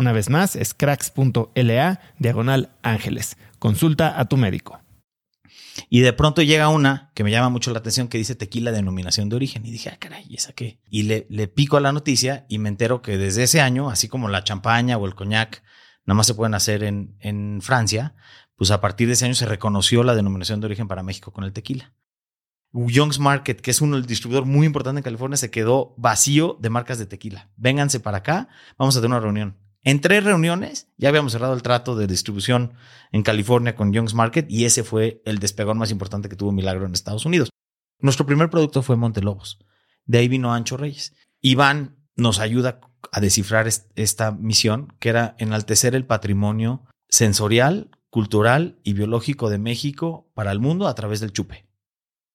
Una vez más, es cracks.la diagonal ángeles. Consulta a tu médico. Y de pronto llega una que me llama mucho la atención que dice tequila denominación de origen. Y dije, ah, caray, ¿y esa qué? Y le, pico a la noticia y me entero que desde ese año, así como la champaña o el coñac, nada más se pueden hacer en, en Francia, pues a partir de ese año se reconoció la denominación de origen para México con el tequila. Young's Market, que es un distribuidor muy importante en California, se quedó vacío de marcas de tequila. Vénganse para acá, vamos a tener una reunión. En tres reuniones ya habíamos cerrado el trato de distribución en California con Young's Market y ese fue el despegón más importante que tuvo Milagro en Estados Unidos. Nuestro primer producto fue Montelobos. De ahí vino Ancho Reyes. Iván nos ayuda a descifrar esta misión, que era enaltecer el patrimonio sensorial, cultural y biológico de México para el mundo a través del chupe.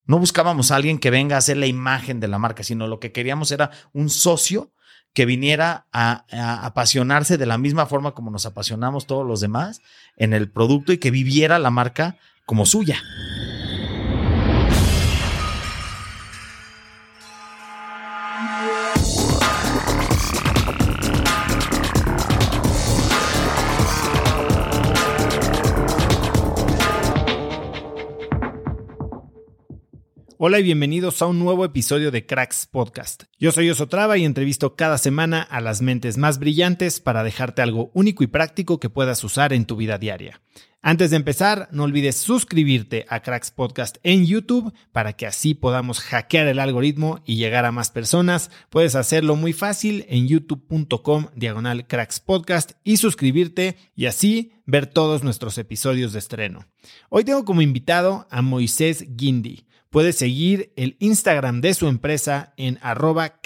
No buscábamos a alguien que venga a hacer la imagen de la marca, sino lo que queríamos era un socio que viniera a, apasionarse de la misma forma como nos apasionamos todos los demás en el producto y que viviera la marca como suya. Hola y bienvenidos a un nuevo episodio de Cracks Podcast. Yo soy Osotrava y entrevisto cada semana a las mentes más brillantes para dejarte algo único y práctico que puedas usar en tu vida diaria. Antes de empezar, no olvides suscribirte a Cracks Podcast en YouTube para que así podamos hackear el algoritmo y llegar a más personas. Puedes hacerlo muy fácil en youtube.com diagonal Cracks Podcast y suscribirte y así ver todos nuestros episodios de estreno. Hoy tengo como invitado a Moisés Guindy. Puedes seguir el Instagram de su empresa en arroba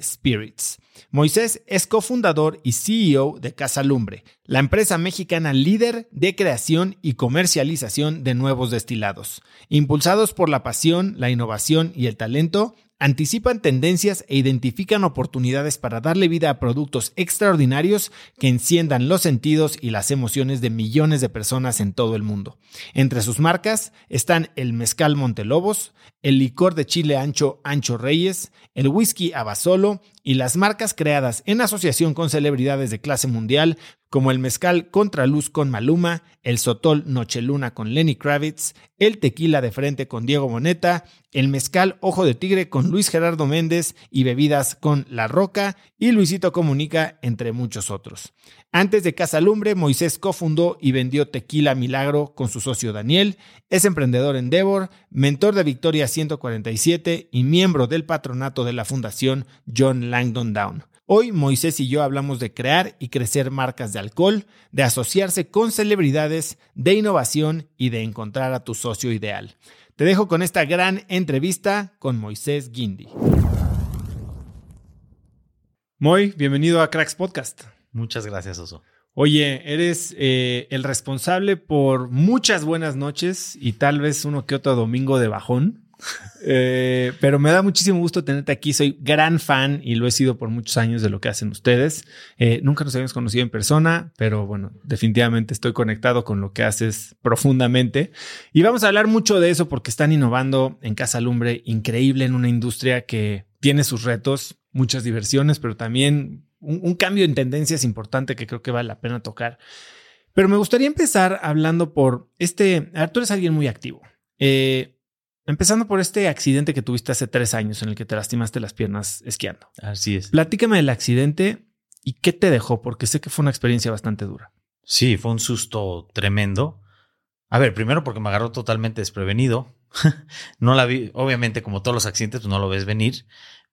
Spirits. Moisés es cofundador y CEO de Casa Lumbre, la empresa mexicana líder de creación y comercialización de nuevos destilados. Impulsados por la pasión, la innovación y el talento, anticipan tendencias e identifican oportunidades para darle vida a productos extraordinarios que enciendan los sentidos y las emociones de millones de personas en todo el mundo. Entre sus marcas están el mezcal Montelobos, el licor de chile ancho Ancho Reyes, el whisky Abasolo y las marcas creadas en asociación con celebridades de clase mundial como el mezcal Contraluz con Maluma, el sotol Nocheluna con Lenny Kravitz, el tequila de frente con Diego Moneta, el mezcal Ojo de Tigre con Luis Gerardo Méndez y bebidas con La Roca y Luisito Comunica, entre muchos otros. Antes de Casa Lumbre, Moisés cofundó y vendió Tequila Milagro con su socio Daniel, es emprendedor en Devor, mentor de Victoria 147 y miembro del patronato de la Fundación John Langdon Down. Hoy Moisés y yo hablamos de crear y crecer marcas de alcohol, de asociarse con celebridades, de innovación y de encontrar a tu socio ideal. Te dejo con esta gran entrevista con Moisés Guindy. Moy, bienvenido a Cracks Podcast. Muchas gracias, Oso. Oye, eres eh, el responsable por muchas buenas noches y tal vez uno que otro domingo de bajón. Eh, pero me da muchísimo gusto tenerte aquí. Soy gran fan y lo he sido por muchos años de lo que hacen ustedes. Eh, nunca nos habíamos conocido en persona, pero bueno, definitivamente estoy conectado con lo que haces profundamente. Y vamos a hablar mucho de eso porque están innovando en Casa Lumbre, increíble en una industria que tiene sus retos, muchas diversiones, pero también un, cambio en tendencias importante que creo que vale la pena tocar. Pero me gustaría empezar hablando por este. Tú eres alguien muy activo. Eh, Empezando por este accidente que tuviste hace tres años en el que te lastimaste las piernas esquiando. Así es. Platícame del accidente y qué te dejó, porque sé que fue una experiencia bastante dura. Sí, fue un susto tremendo. A ver, primero porque me agarró totalmente desprevenido. no la vi, obviamente, como todos los accidentes, pues no lo ves venir.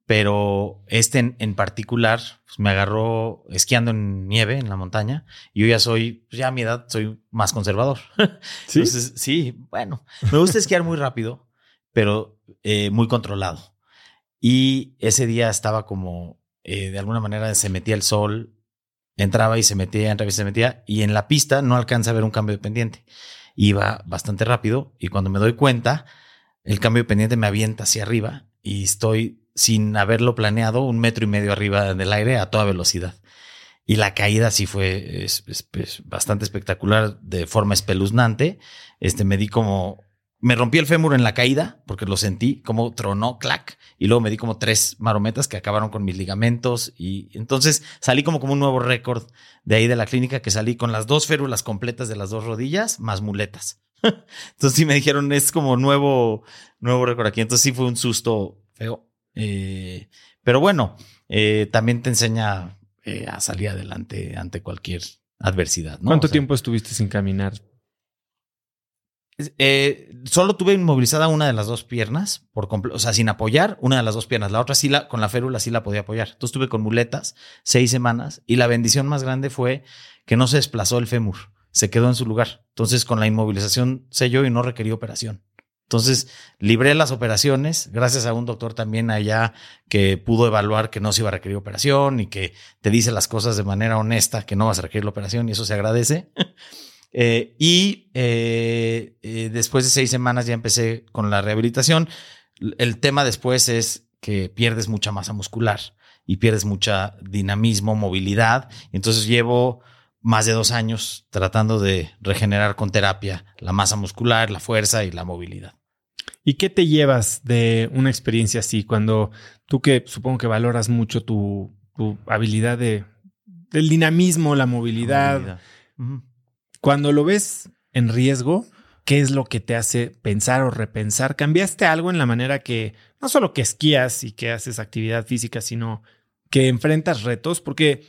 Pero este en, particular pues me agarró esquiando en nieve en la montaña. Y yo ya soy, pues ya a mi edad, soy más conservador. ¿Sí? Entonces, sí, bueno, me gusta esquiar muy rápido pero eh, muy controlado. Y ese día estaba como, eh, de alguna manera se metía el sol, entraba y se metía, entraba y se metía, y en la pista no alcanza a ver un cambio de pendiente. Iba bastante rápido y cuando me doy cuenta, el cambio de pendiente me avienta hacia arriba y estoy sin haberlo planeado un metro y medio arriba del aire a toda velocidad. Y la caída sí fue bastante espectacular, de forma espeluznante. Este, me di como me rompí el fémur en la caída porque lo sentí como tronó, clac, y luego me di como tres marometas que acabaron con mis ligamentos y entonces salí como como un nuevo récord de ahí de la clínica que salí con las dos férulas completas de las dos rodillas más muletas. entonces sí me dijeron es como nuevo nuevo récord aquí, entonces sí fue un susto feo, eh, pero bueno, eh, también te enseña eh, a salir adelante ante cualquier adversidad. ¿Cuánto tiempo estuviste sin caminar? Solo tuve inmovilizada una de las dos piernas, por o sea, sin apoyar una de las dos piernas. La otra sí, la, con la férula sí la podía apoyar. Entonces estuve con muletas seis semanas y la bendición más grande fue que no se desplazó el fémur, se quedó en su lugar. Entonces con la inmovilización selló y no requirió operación. Entonces libré las operaciones gracias a un doctor también allá que pudo evaluar que no se iba a requerir operación y que te dice las cosas de manera honesta que no vas a requerir la operación y eso se agradece. Eh, y eh, eh, después de seis semanas ya empecé con la rehabilitación. El tema después es que pierdes mucha masa muscular y pierdes mucha dinamismo, movilidad. Entonces llevo más de dos años tratando de regenerar con terapia la masa muscular, la fuerza y la movilidad. ¿Y qué te llevas de una experiencia así cuando tú que supongo que valoras mucho tu, habilidad de, del dinamismo, la movilidad? Cuando lo ves en riesgo, ¿qué es lo que te hace pensar o repensar? ¿Cambiaste algo en la manera que no solo que esquías y que haces actividad física, sino que enfrentas retos? Porque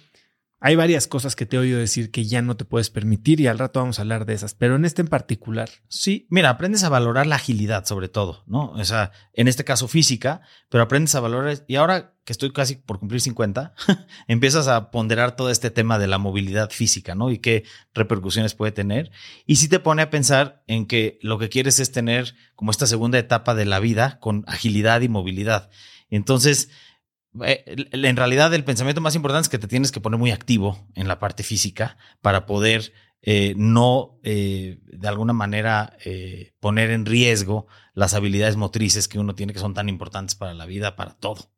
hay varias cosas que te he oído decir que ya no te puedes permitir y al rato vamos a hablar de esas, pero en este en particular. Sí, mira, aprendes a valorar la agilidad sobre todo, ¿no? O sea, en este caso física, pero aprendes a valorar, y ahora que estoy casi por cumplir 50, empiezas a ponderar todo este tema de la movilidad física, ¿no? Y qué repercusiones puede tener. Y sí te pone a pensar en que lo que quieres es tener como esta segunda etapa de la vida con agilidad y movilidad. Entonces, eh, en realidad el pensamiento más importante es que te tienes que poner muy activo en la parte física para poder eh, no eh, de alguna manera poner en riesgo las habilidades motrices que uno tiene que son tan importantes para la vida, para todo.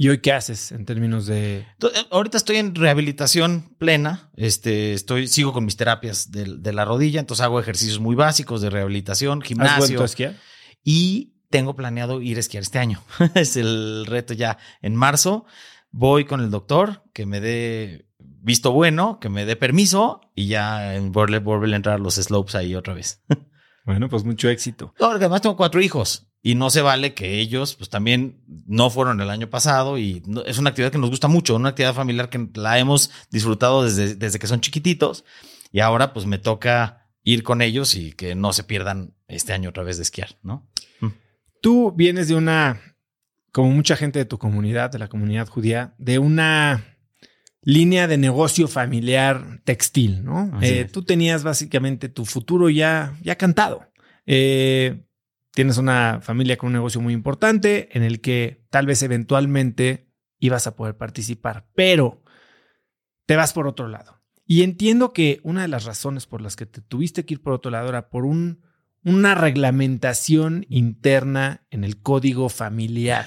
¿Y hoy qué haces en términos de...? Ahorita estoy en rehabilitación plena, este, estoy, sigo con mis terapias de, la rodilla, entonces hago ejercicios muy básicos de rehabilitación, gimnasio. ¿Has vuelto a esquiar? Y tengo planeado ir a esquiar este año. es el reto ya en marzo. Voy con el doctor que me dé visto bueno, que me dé permiso y ya volver, volver a entrar a los slopes ahí otra vez. Bueno, pues mucho éxito. No, además tengo cuatro hijos y no se vale que ellos pues también no fueron el año pasado y es una actividad que nos gusta mucho, una actividad familiar que la hemos disfrutado desde, desde que son chiquititos y ahora pues me toca ir con ellos y que no se pierdan este año otra vez de esquiar, ¿no? Tú vienes de una, como mucha gente de tu comunidad, de la comunidad judía, de una línea de negocio familiar textil, ¿no? Eh, tú tenías básicamente tu futuro ya, ya cantado. Eh, tienes una familia con un negocio muy importante en el que tal vez eventualmente ibas a poder participar, pero te vas por otro lado. Y entiendo que una de las razones por las que te tuviste que ir por otro lado era por un, una reglamentación interna en el código familiar.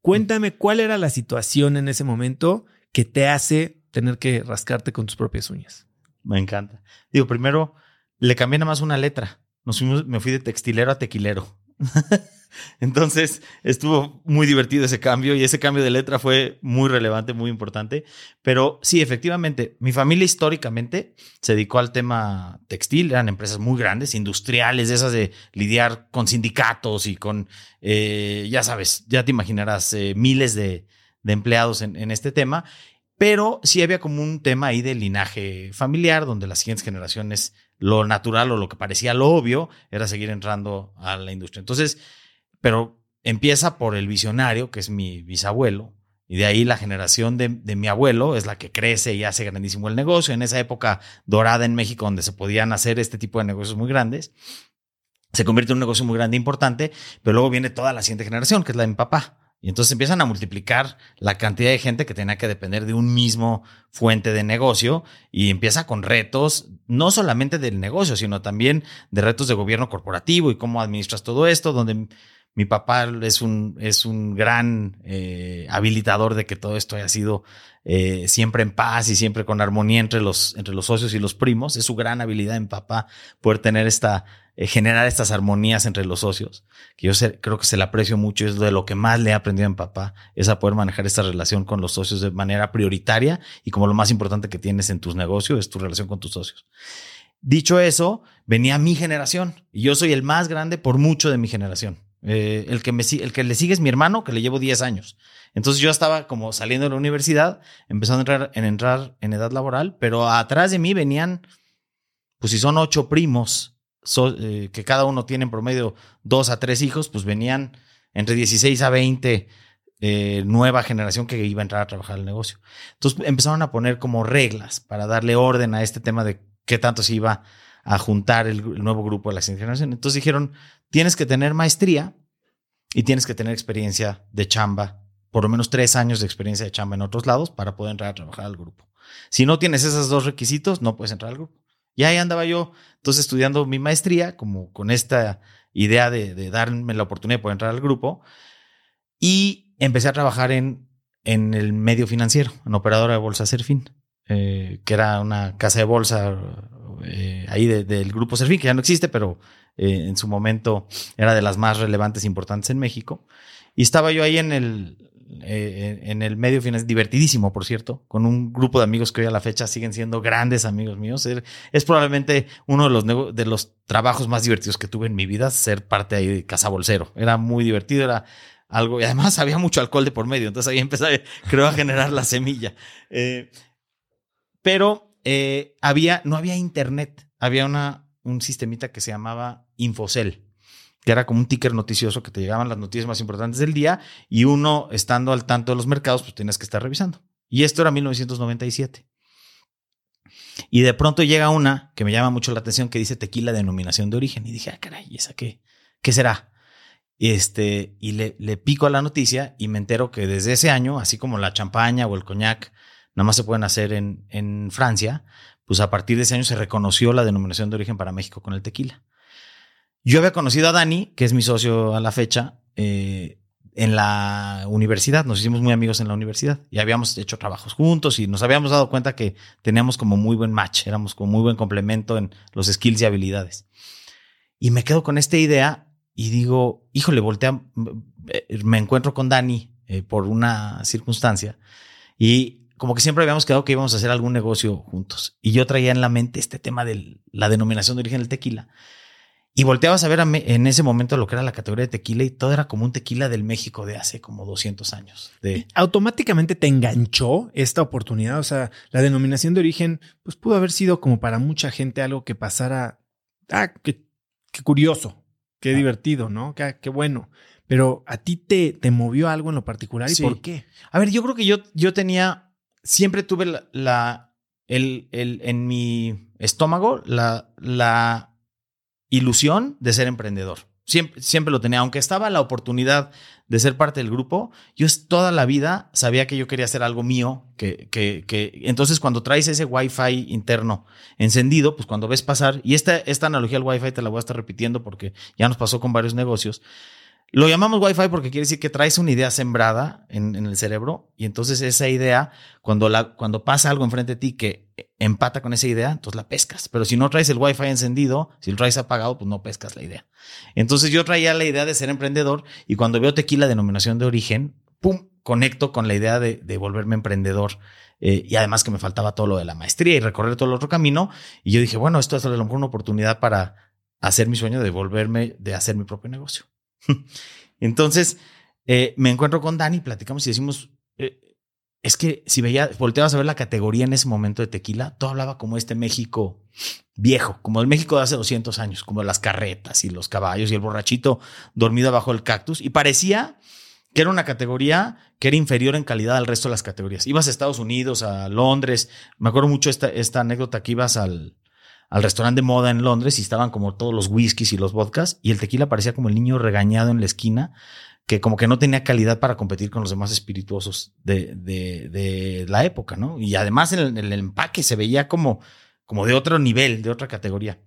Cuéntame cuál era la situación en ese momento que te hace tener que rascarte con tus propias uñas. Me encanta. Digo, primero le cambié nada más una letra. Nos fuimos, me fui de textilero a tequilero. Entonces estuvo muy divertido ese cambio y ese cambio de letra fue muy relevante, muy importante. Pero sí, efectivamente, mi familia históricamente se dedicó al tema textil, eran empresas muy grandes, industriales, esas de lidiar con sindicatos y con, eh, ya sabes, ya te imaginarás, eh, miles de, empleados en este tema. Pero sí había como un tema ahí de linaje familiar, donde las siguientes generaciones, lo natural o lo que parecía lo obvio, era seguir entrando a la industria. Entonces, pero empieza por el visionario, que es mi bisabuelo, y de ahí la generación de, mi abuelo es la que crece y hace grandísimo el negocio. En esa época dorada en México, donde se podían hacer este tipo de negocios muy grandes, se convierte en un negocio muy grande e importante, pero luego viene toda la siguiente generación, que es la de mi papá. Y entonces empiezan a multiplicar la cantidad de gente que tenía que depender de un mismo fuente de negocio y empieza con retos, no solamente del negocio, sino también de retos de gobierno corporativo y cómo administras todo esto, donde mi papá es un, es un gran eh, habilitador de que todo esto haya sido eh, siempre en paz y siempre con armonía entre los, entre los socios y los primos. Es su gran habilidad en papá poder tener esta, eh, generar estas armonías entre los socios, que yo creo que se le aprecio mucho, es de lo que más le he aprendido en papá, es a poder manejar esta relación con los socios de manera prioritaria y como lo más importante que tienes en tus negocios es tu relación con tus socios. Dicho eso, venía mi generación y yo soy el más grande por mucho de mi generación. Eh, el, que el que le sigue es mi hermano, que le llevo 10 años. Entonces yo estaba como saliendo de la universidad, empezando a entrar en, entrar en edad laboral, pero atrás de mí venían, pues si son ocho primos, eh, que cada uno tiene en promedio dos a tres hijos, pues venían entre 16 a 20 eh, nueva generación que iba a entrar a trabajar el negocio. Entonces empezaron a poner como reglas para darle orden a este tema de qué tanto se iba a juntar el, nuevo grupo de la siguiente generación. Entonces dijeron, tienes que tener maestría y tienes que tener experiencia de chamba, por lo menos tres años de experiencia de chamba en otros lados para poder entrar a trabajar al grupo. Si no tienes esos dos requisitos, no puedes entrar al grupo. Y ahí andaba yo, entonces estudiando mi maestría, como con esta idea de, darme la oportunidad de poder entrar al grupo. Y empecé a trabajar en, en el medio financiero, en operadora de bolsa Serfin, eh, que era una casa de bolsa eh, ahí del grupo Serfín, que ya no existe, pero eh, en su momento era de las más relevantes e importantes en México. Y estaba yo ahí en el, eh, en el medio final, divertidísimo, por cierto, con un grupo de amigos que hoy a la fecha siguen siendo grandes amigos míos. Es, probablemente uno de los, de los trabajos más divertidos que tuve en mi vida, ser parte ahí de Casa Bolsero. Era muy divertido, era algo, y además había mucho alcohol de por medio, entonces ahí empecé, creo, a generar la semilla. pero eh, había, no había internet, había una, un sistemita que se llamaba Infocel, que era como un ticker noticioso que te llegaban las noticias más importantes del día y uno, estando al tanto de los mercados, pues tienes que estar revisando. Y esto era 1997. Y de pronto llega una que me llama mucho la atención que dice tequila denominación de origen. Y dije, ah, caray, ¿esa qué? ¿Qué será? Este, y le, le pico a la noticia y me entero que desde ese año, así como la champaña o el coñac nada más se pueden hacer en, en Francia, pues a partir de ese año se reconoció la denominación de origen para México con el tequila. Yo había conocido a Dani, que es mi socio a la fecha, eh, en la universidad, nos hicimos muy amigos en la universidad y habíamos hecho trabajos juntos y nos habíamos dado cuenta que teníamos como muy buen match, éramos como muy buen complemento en los skills y habilidades. Y me quedo con esta idea y digo, híjole, voltea, me encuentro con Dani eh, por una circunstancia y como que siempre habíamos quedado que íbamos a hacer algún negocio juntos. Y yo traía en la mente este tema de la denominación de origen del tequila. Y volteabas a ver en ese momento lo que era la categoría de tequila y todo era como un tequila del México de hace como 200 años. De... Automáticamente te enganchó esta oportunidad. O sea, la denominación de origen, pues pudo haber sido como para mucha gente algo que pasara. Ah, qué, curioso, qué ah. divertido, ¿no? Qué, qué, bueno. Pero a ti te, te movió algo en lo particular y por qué? A ver, yo creo que yo, yo tenía, siempre tuve la, el, el, en mi estómago la, la ilusión de ser emprendedor. Siempre, siempre lo tenía, aunque estaba la oportunidad de ser parte del grupo, yo toda la vida sabía que yo quería hacer algo mío, que, que, entonces cuando traes ese Wi-Fi interno encendido, pues cuando ves pasar, y esta, esta analogía al Wi-Fi te la voy a estar repitiendo porque ya nos pasó con varios negocios, lo llamamos Wi-Fi porque quiere decir que traes una idea sembrada en, el cerebro y entonces esa idea, cuando, la, cuando pasa algo enfrente de ti que empata con esa idea, entonces la pescas. Pero si no traes el Wi-Fi encendido, si lo traes apagado, pues no pescas la idea. Entonces yo traía la idea de ser emprendedor y cuando veo tequila denominación de origen, ¡pum! Conecto con la idea de, volverme emprendedor. Eh, y además que me faltaba todo lo de la maestría y recorrer todo el otro camino. Y yo dije, bueno, esto es a lo mejor una oportunidad para hacer mi sueño de volverme, de hacer mi propio negocio. Entonces, eh, me encuentro con Dani, platicamos y decimos, eh, es que si veía, volteabas a ver la categoría en ese momento de tequila, todo hablaba como este México viejo, como el México de hace 200 años, como las carretas y los caballos y el borrachito dormido abajo del cactus. Y parecía que era una categoría que era inferior en calidad al resto de las categorías. Ibas a Estados Unidos, a Londres. Me acuerdo mucho esta, esta anécdota que ibas al, al restaurante de moda en Londres y estaban como todos los whiskies y los vodkas y el tequila parecía como el niño regañado en la esquina que como que no tenía calidad para competir con los demás espirituosos de, de, la época, ¿no? Y además en el, empaque se veía como, como de otro nivel, de otra categoría.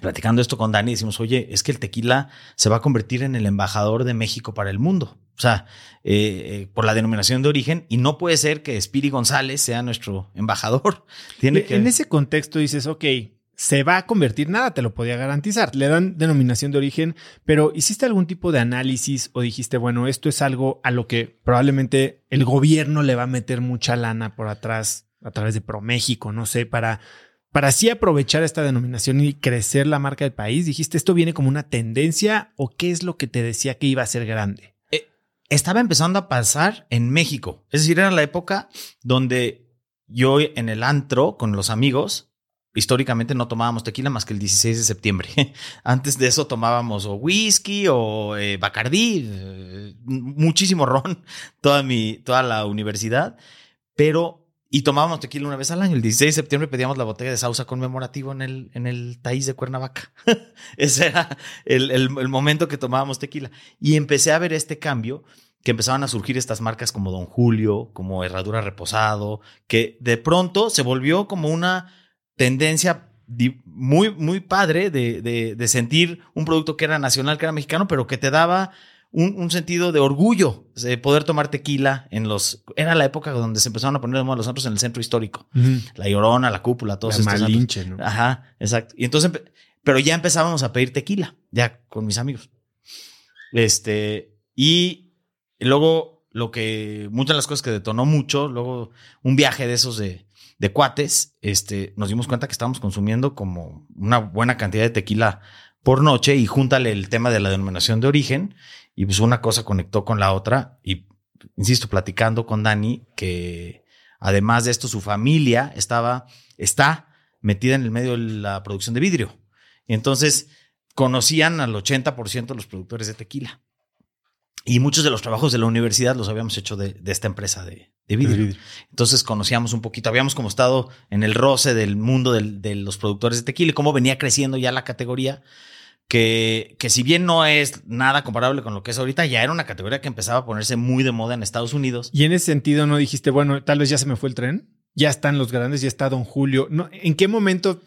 platicando esto con Dani, decimos, oye, es que el tequila se va a convertir en el embajador de México para el mundo. O sea, eh, eh, por la denominación de origen, y no puede ser que Spiri González sea nuestro embajador. Tiene que... En ese contexto dices, ok, se va a convertir, nada te lo podía garantizar. Le dan denominación de origen, pero ¿hiciste algún tipo de análisis o dijiste, bueno, esto es algo a lo que probablemente el gobierno le va a meter mucha lana por atrás a través de ProMéxico, no sé, para, para así aprovechar esta denominación y crecer la marca del país? ¿Dijiste esto viene como una tendencia o qué es lo que te decía que iba a ser grande? Estaba empezando a pasar en México. Es decir, era la época donde yo en el antro con los amigos, históricamente no tomábamos tequila más que el 16 de septiembre. Antes de eso tomábamos o whisky o eh, bacardí, eh, muchísimo ron, toda mi, toda la universidad. Pero y tomábamos tequila una vez al año. El 16 de septiembre pedíamos la botella de sausa conmemorativo en el, en el taíz de Cuernavaca. Ese era el, el, momento que tomábamos tequila. Y empecé a ver este cambio, que empezaban a surgir estas marcas como Don Julio, como Herradura Reposado, que de pronto se volvió como una tendencia muy, muy padre de, de, de sentir un producto que era nacional, que era mexicano, pero que te daba un, sentido de orgullo de poder tomar tequila en los. Era la época donde se empezaron a poner de moda los antros en el centro histórico. La Llorona, la Cúpula, todos la estos. ¿no? Ajá, exacto. Y entonces, pero ya empezábamos a pedir tequila, ya con mis amigos. Este, y luego lo que, muchas de las cosas que detonó mucho, luego un viaje de esos de, de cuates, este, nos dimos cuenta que estábamos consumiendo como una buena cantidad de tequila por noche y júntale el tema de la denominación de origen y pues una cosa conectó con la otra y, insisto, platicando con Dani, que además de esto, su familia estaba, está metida en el medio de la producción de vidrio. Y entonces conocían al 80% de los productores de tequila. Y muchos de los trabajos de la universidad los habíamos hecho de, esta empresa de, vidrio. Entonces conocíamos un poquito, habíamos como estado en el roce del mundo de los productores de tequila y cómo venía creciendo ya la categoría que, que si bien no es nada comparable con lo que es ahorita, ya era una categoría que empezaba a ponerse muy de moda en Estados Unidos. Y en ese sentido no dijiste, bueno, tal vez ya se me fue el tren, ya están los grandes, ya está Don Julio. No, ¿En qué momento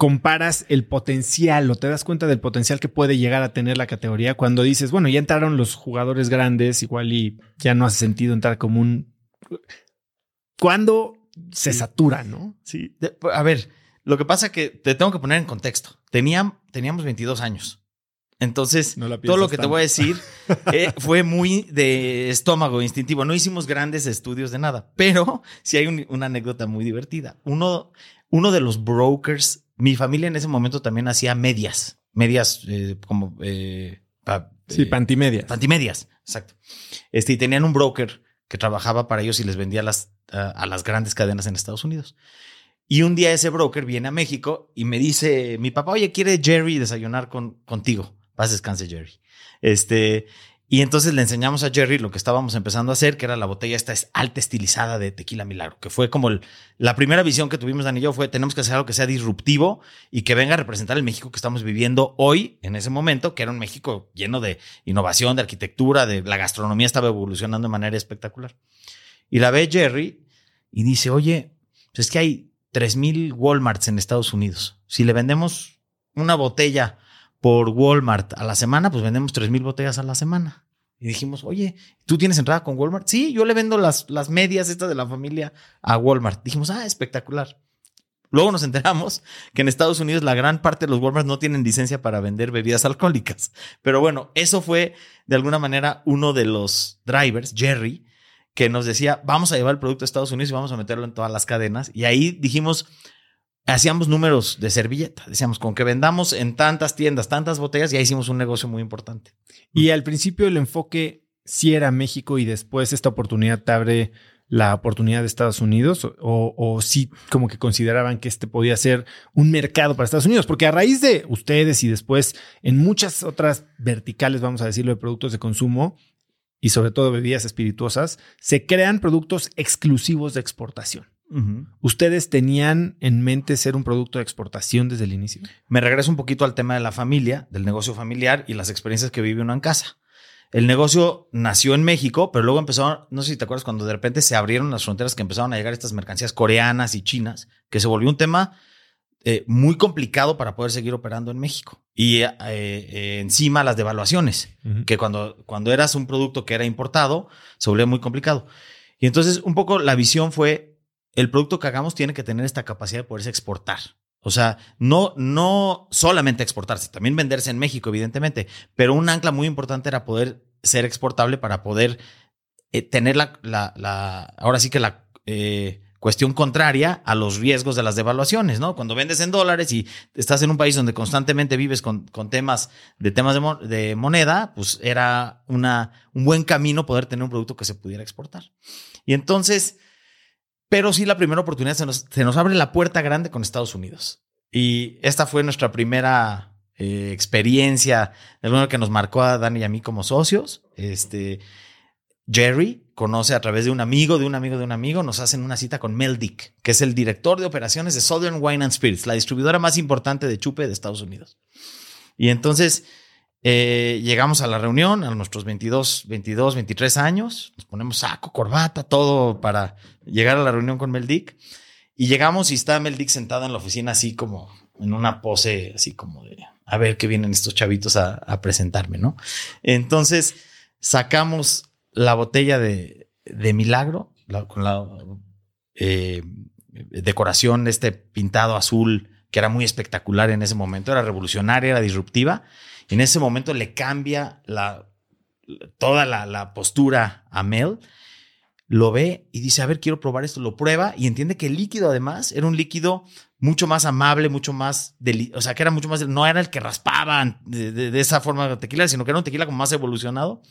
comparas el potencial o te das cuenta del potencial que puede llegar a tener la categoría cuando dices, bueno, ya entraron los jugadores grandes, igual y ya no hace sentido entrar como un... ¿Cuándo se satura, no? Sí. a ver, lo que pasa es que te tengo que poner en contexto. Teníamos 22 años. Entonces, No todo lo que te voy a decir eh, fue muy de estómago instintivo. No hicimos grandes estudios de nada, pero sí hay un- una anécdota muy divertida. Uno, uno de los brokers, mi familia en ese momento también hacía medias, medias eh, como eh, pa- Sí, eh, pantimedias. Pantimedias, exacto. Este, y tenían un broker que trabajaba para ellos y les vendía las, a, a las grandes cadenas en Estados Unidos. Y un día ese broker viene a México y me dice, mi papá, oye, quiere Jerry desayunar con, contigo. Paz descanse, Jerry. Este, y entonces le enseñamos a Jerry lo que estábamos empezando a hacer, que era la botella esta es alta estilizada de tequila milagro, que fue como la primera visión que tuvimos Dan y yo fue, tenemos que hacer algo que sea disruptivo y que venga a representar el México que estamos viviendo hoy, en ese momento, que era un México lleno de innovación, de arquitectura, de la gastronomía estaba evolucionando de manera espectacular. Y la ve Jerry y dice, oye, pues es que hay 3000 Walmarts en Estados Unidos. Si le vendemos una botella por Walmart a la semana, pues vendemos 3000 botellas a la semana. Y dijimos, oye, ¿tú tienes entrada con Walmart? Sí, yo le vendo las, las medias estas de la familia a Walmart. Dijimos, ah, espectacular. Luego nos enteramos que en Estados Unidos la gran parte de los Walmart no tienen licencia para vender bebidas alcohólicas. Pero bueno, eso fue de alguna manera uno de los drivers, Jerry, que nos decía, vamos a llevar el producto a Estados Unidos y vamos a meterlo en todas las cadenas. Y ahí dijimos, hacíamos números de servilleta. Decíamos, con que vendamos en tantas tiendas, tantas botellas, ya hicimos un negocio muy importante. Y al principio el enfoque sí era México y después esta oportunidad te abre la oportunidad de Estados Unidos o, o sí como que consideraban que este podía ser un mercado para Estados Unidos, porque a raíz de ustedes y después en muchas otras verticales, vamos a decirlo, de productos de consumo y sobre todo bebidas espirituosas, se crean productos exclusivos de exportación. ¿Ustedes tenían en mente ser un producto de exportación desde el inicio? Me regreso un poquito al tema de la familia, del negocio familiar y las experiencias que vive uno en casa. El negocio nació en México, pero luego empezó, no sé si te acuerdas, cuando de repente se abrieron las fronteras que empezaron a llegar estas mercancías coreanas y chinas, que se volvió un tema eh, muy complicado para poder seguir operando en México. Y eh, eh, encima las devaluaciones, que cuando, cuando eras un producto que era importado, se volvía muy complicado. Y entonces un poco la visión fue, el producto que hagamos tiene que tener esta capacidad de poderse exportar. O sea, no, no solamente exportarse, también venderse en México, evidentemente, pero un ancla muy importante era poder ser exportable para poder tener la, la, la, ahora sí que la cuestión contraria a los riesgos de las devaluaciones, ¿no? Cuando vendes en dólares y estás en un país donde constantemente vives con, con temas de temas de, mo- de moneda, pues era una, un buen camino poder tener un producto que se pudiera exportar. Y entonces, pero sí la primera oportunidad se nos, se nos abre la puerta grande con Estados Unidos. Y esta fue nuestra primera eh, experiencia, de alguna que nos marcó a Dani y a mí como socios. Este, Jerry conoce a través de un amigo, de un amigo, de un amigo, nos hacen una cita con Mel Dick, que es el director de operaciones de Southern Wine and Spirits, la distribuidora más importante de chupe de Estados Unidos. Y entonces eh, llegamos a la reunión a nuestros 22, 22, 23 años, nos ponemos saco, corbata, todo para llegar a la reunión con Mel Dick. Y llegamos y está Mel Dick sentada en la oficina así como en una pose así como de a ver qué vienen estos chavitos a, a presentarme, ¿no? Entonces sacamos la botella de, de milagro la- con la eh, decoración de este pintado azul que era muy espectacular en ese momento, era revolucionaria, era disruptiva. En ese momento le cambia la, toda la, la postura a Mel. Lo ve y dice, a ver, quiero probar esto. Lo prueba y entiende que el líquido además era un líquido mucho más amable, mucho más, o sea, que era mucho más, no era el que raspaban de, de- de esa forma de tequila, sino que era un tequila como más evolucionado.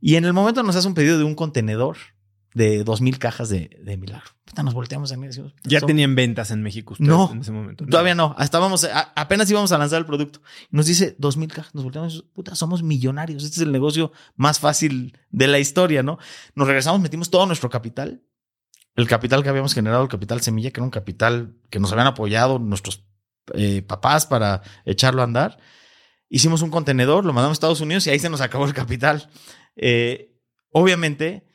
Y en el momento nos hace un pedido de un contenedor de dos mil cajas de, de milagro. Puta, nos volteamos a mí y decimos, Ya "Son- tenían ventas en México ustedes No, en ese momento. Todavía no, estábamos, a- apenas íbamos a lanzar el producto. Nos dice dos mil cajas, nos volteamos y decimos, puta, somos millonarios. Este es el negocio más fácil de la historia, ¿no? Nos regresamos, metimos todo nuestro capital. El capital que habíamos generado, el capital semilla, que era un capital que nos habían apoyado nuestros eh, papás para echarlo a andar. Hicimos un contenedor, lo mandamos a Estados Unidos y ahí se nos acabó el capital. Eh, obviamente,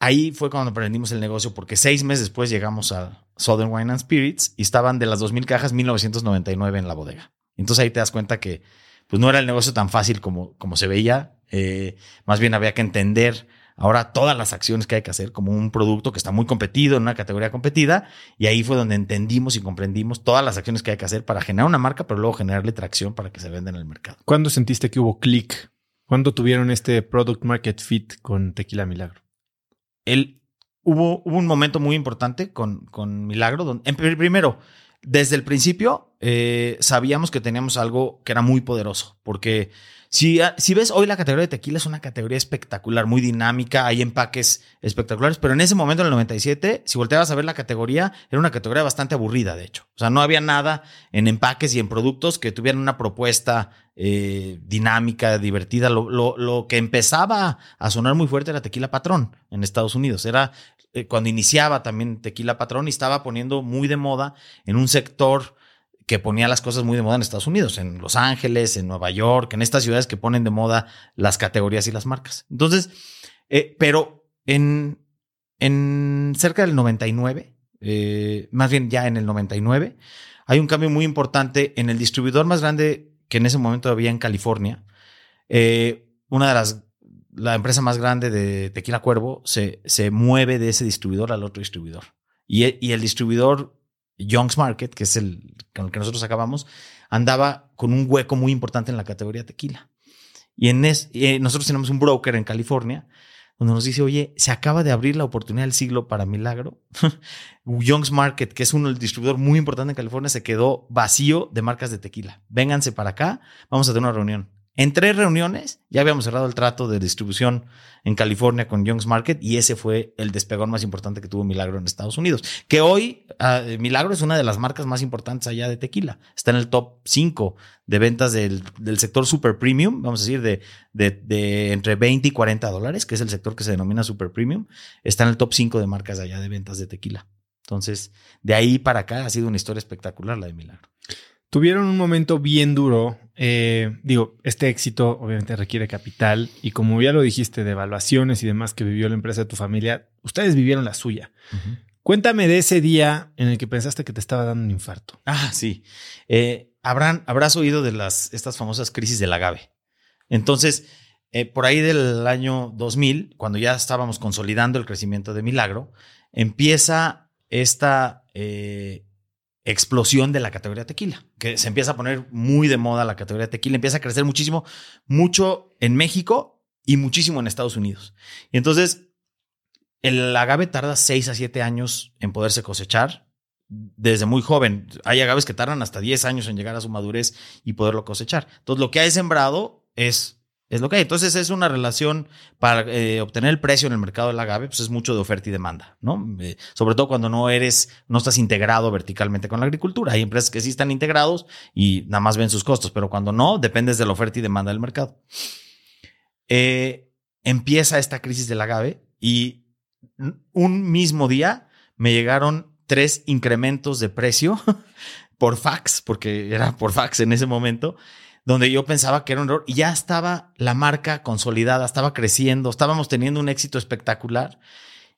ahí fue cuando aprendimos el negocio, porque seis meses después llegamos a Southern Wine and Spirits y estaban de las 2.000 cajas 1999 en la bodega. Entonces ahí te das cuenta que pues no era el negocio tan fácil como, como se veía. Eh, más bien había que entender ahora todas las acciones que hay que hacer como un producto que está muy competido en una categoría competida. Y ahí fue donde entendimos y comprendimos todas las acciones que hay que hacer para generar una marca, pero luego generarle tracción para que se venda en el mercado. ¿Cuándo sentiste que hubo clic? ¿Cuándo tuvieron este product market fit con Tequila Milagro? El, hubo, un momento muy importante con, con Milagro. Primero, desde el principio eh, sabíamos que teníamos algo que era muy poderoso, porque si, ah, si, ves hoy la categoría de tequila es una categoría espectacular, muy dinámica, hay empaques espectaculares, pero en ese momento, en el 97, si volteabas a ver la categoría, era una categoría bastante aburrida, de hecho. O sea, no había nada en empaques y en productos que tuvieran una propuesta eh, dinámica, divertida. Lo, que empezaba a sonar muy fuerte era Tequila Patrón en Estados Unidos. Era eh, cuando iniciaba también Tequila Patrón y estaba poniendo muy de moda en un sector que ponía las cosas muy de moda en Estados Unidos, en Los Ángeles, en Nueva York, en estas ciudades que ponen de moda las categorías y las marcas. Entonces, eh, pero en, en cerca del 99, eh, más bien ya en el 99, hay un cambio muy importante en el distribuidor más grande que en ese momento había en California. Eh, una de las, la empresa más grande de Tequila Cuervo se, se mueve de ese distribuidor al otro distribuidor. Y, y el distribuidor Young's Market, que es el con el que nosotros acabamos, andaba con un hueco muy importante en la categoría tequila. Y en eh, nosotros tenemos un broker en California donde nos dice, oye, se acaba de abrir la oportunidad del siglo para Milagro. Young's Market, que es un distribuidor muy importante en California, se quedó vacío de marcas de tequila. Vénganse para acá, vamos a tener una reunión. En tres reuniones ya habíamos cerrado el trato de distribución en California con Young's Market y ese fue el despegón más importante que tuvo Milagro en Estados Unidos. Que hoy ah, Milagro es una de las marcas más importantes allá de tequila. Está en el top 5 de ventas del, sector super premium, vamos a decir, de, de, entre 20 y 40 dólares, que es el sector que se denomina super premium. Está en el top 5 de marcas allá de ventas de tequila. Entonces, de ahí para acá ha sido una historia espectacular la de Milagro. Tuvieron un momento bien duro. Eh, digo, este éxito obviamente requiere capital y como ya lo dijiste, de evaluaciones y demás que vivió la empresa de tu familia, ustedes vivieron la suya. Cuéntame de ese día en el que pensaste que te estaba dando un infarto. Ah, sí. Eh, habrán, habrás oído de las, estas famosas crisis del agave. Entonces, eh, por ahí del año 2000, cuando ya estábamos consolidando el crecimiento de Milagro, empieza esta explosión de la categoría tequila, que se empieza a poner muy de moda la categoría tequila, empieza a crecer muchísimo, mucho en México y muchísimo en Estados Unidos. Y entonces, el agave tarda 6 a 7 años en poderse cosechar desde muy joven. Hay agaves que tardan hasta 10 años en llegar a su madurez y poderlo cosechar. Entonces, lo que hay sembrado es es lo que hay. Entonces es una relación para eh, obtener el precio en el mercado del agave, pues es mucho de oferta y demanda, ¿no? Eh, sobre todo cuando no eres, no estás integrado verticalmente con la agricultura. Hay empresas que sí están integrados y nada más ven sus costos, pero cuando no, dependes de la oferta y demanda del mercado. Eh, empieza esta crisis del agave y un mismo día me llegaron tres incrementos de precio por fax, porque era por fax en ese momento donde yo pensaba que era un error y ya estaba la marca consolidada, estaba creciendo, estábamos teniendo un éxito espectacular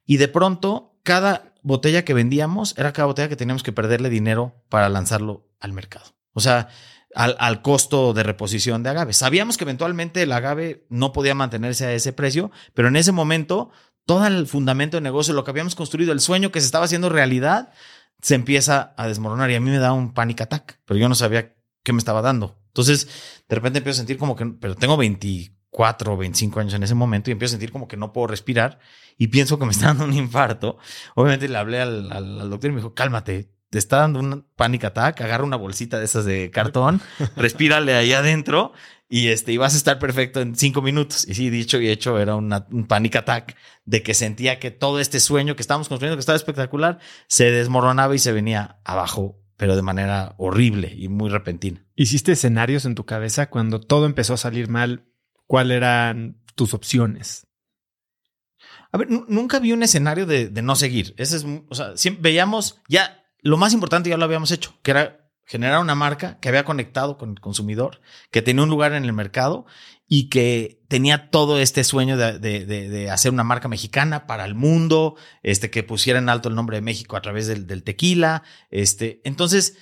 y de pronto cada botella que vendíamos era cada botella que teníamos que perderle dinero para lanzarlo al mercado. O sea, al, costo de reposición de agave. Sabíamos que eventualmente el agave no podía mantenerse a ese precio, pero en ese momento todo el fundamento de negocio, lo que habíamos construido, el sueño que se estaba haciendo realidad, se empieza a desmoronar y a mí me da un panic attack, pero yo no sabía qué me estaba dando. Entonces, de repente empiezo a sentir como que, pero tengo 24 o 25 años en ese momento y empiezo a sentir como que no puedo respirar y pienso que me está dando un infarto. Obviamente le hablé al, doctor y me dijo, cálmate, te está dando un panic attack, agarra una bolsita de esas de cartón, respírale ahí adentro y este, y vas a estar perfecto en cinco minutos. Y sí, dicho y hecho, era un panic attack de que sentía que todo este sueño que estábamos construyendo, que estaba espectacular, se desmoronaba y se venía abajo pero de manera horrible y muy repentina. ¿Hiciste escenarios en tu cabeza cuando todo empezó a salir mal? ¿Cuáles eran tus opciones? A ver, nunca vi un escenario de, no seguir. Ese es, o sea, siempre veíamos ya lo más importante ya lo habíamos hecho, que era generar una marca que había conectado con el consumidor, que tenía un lugar en el mercado y que tenía todo este sueño de, de, hacer una marca mexicana para el mundo, este, que pusiera en alto el nombre de México a través del, del tequila. Este, entonces,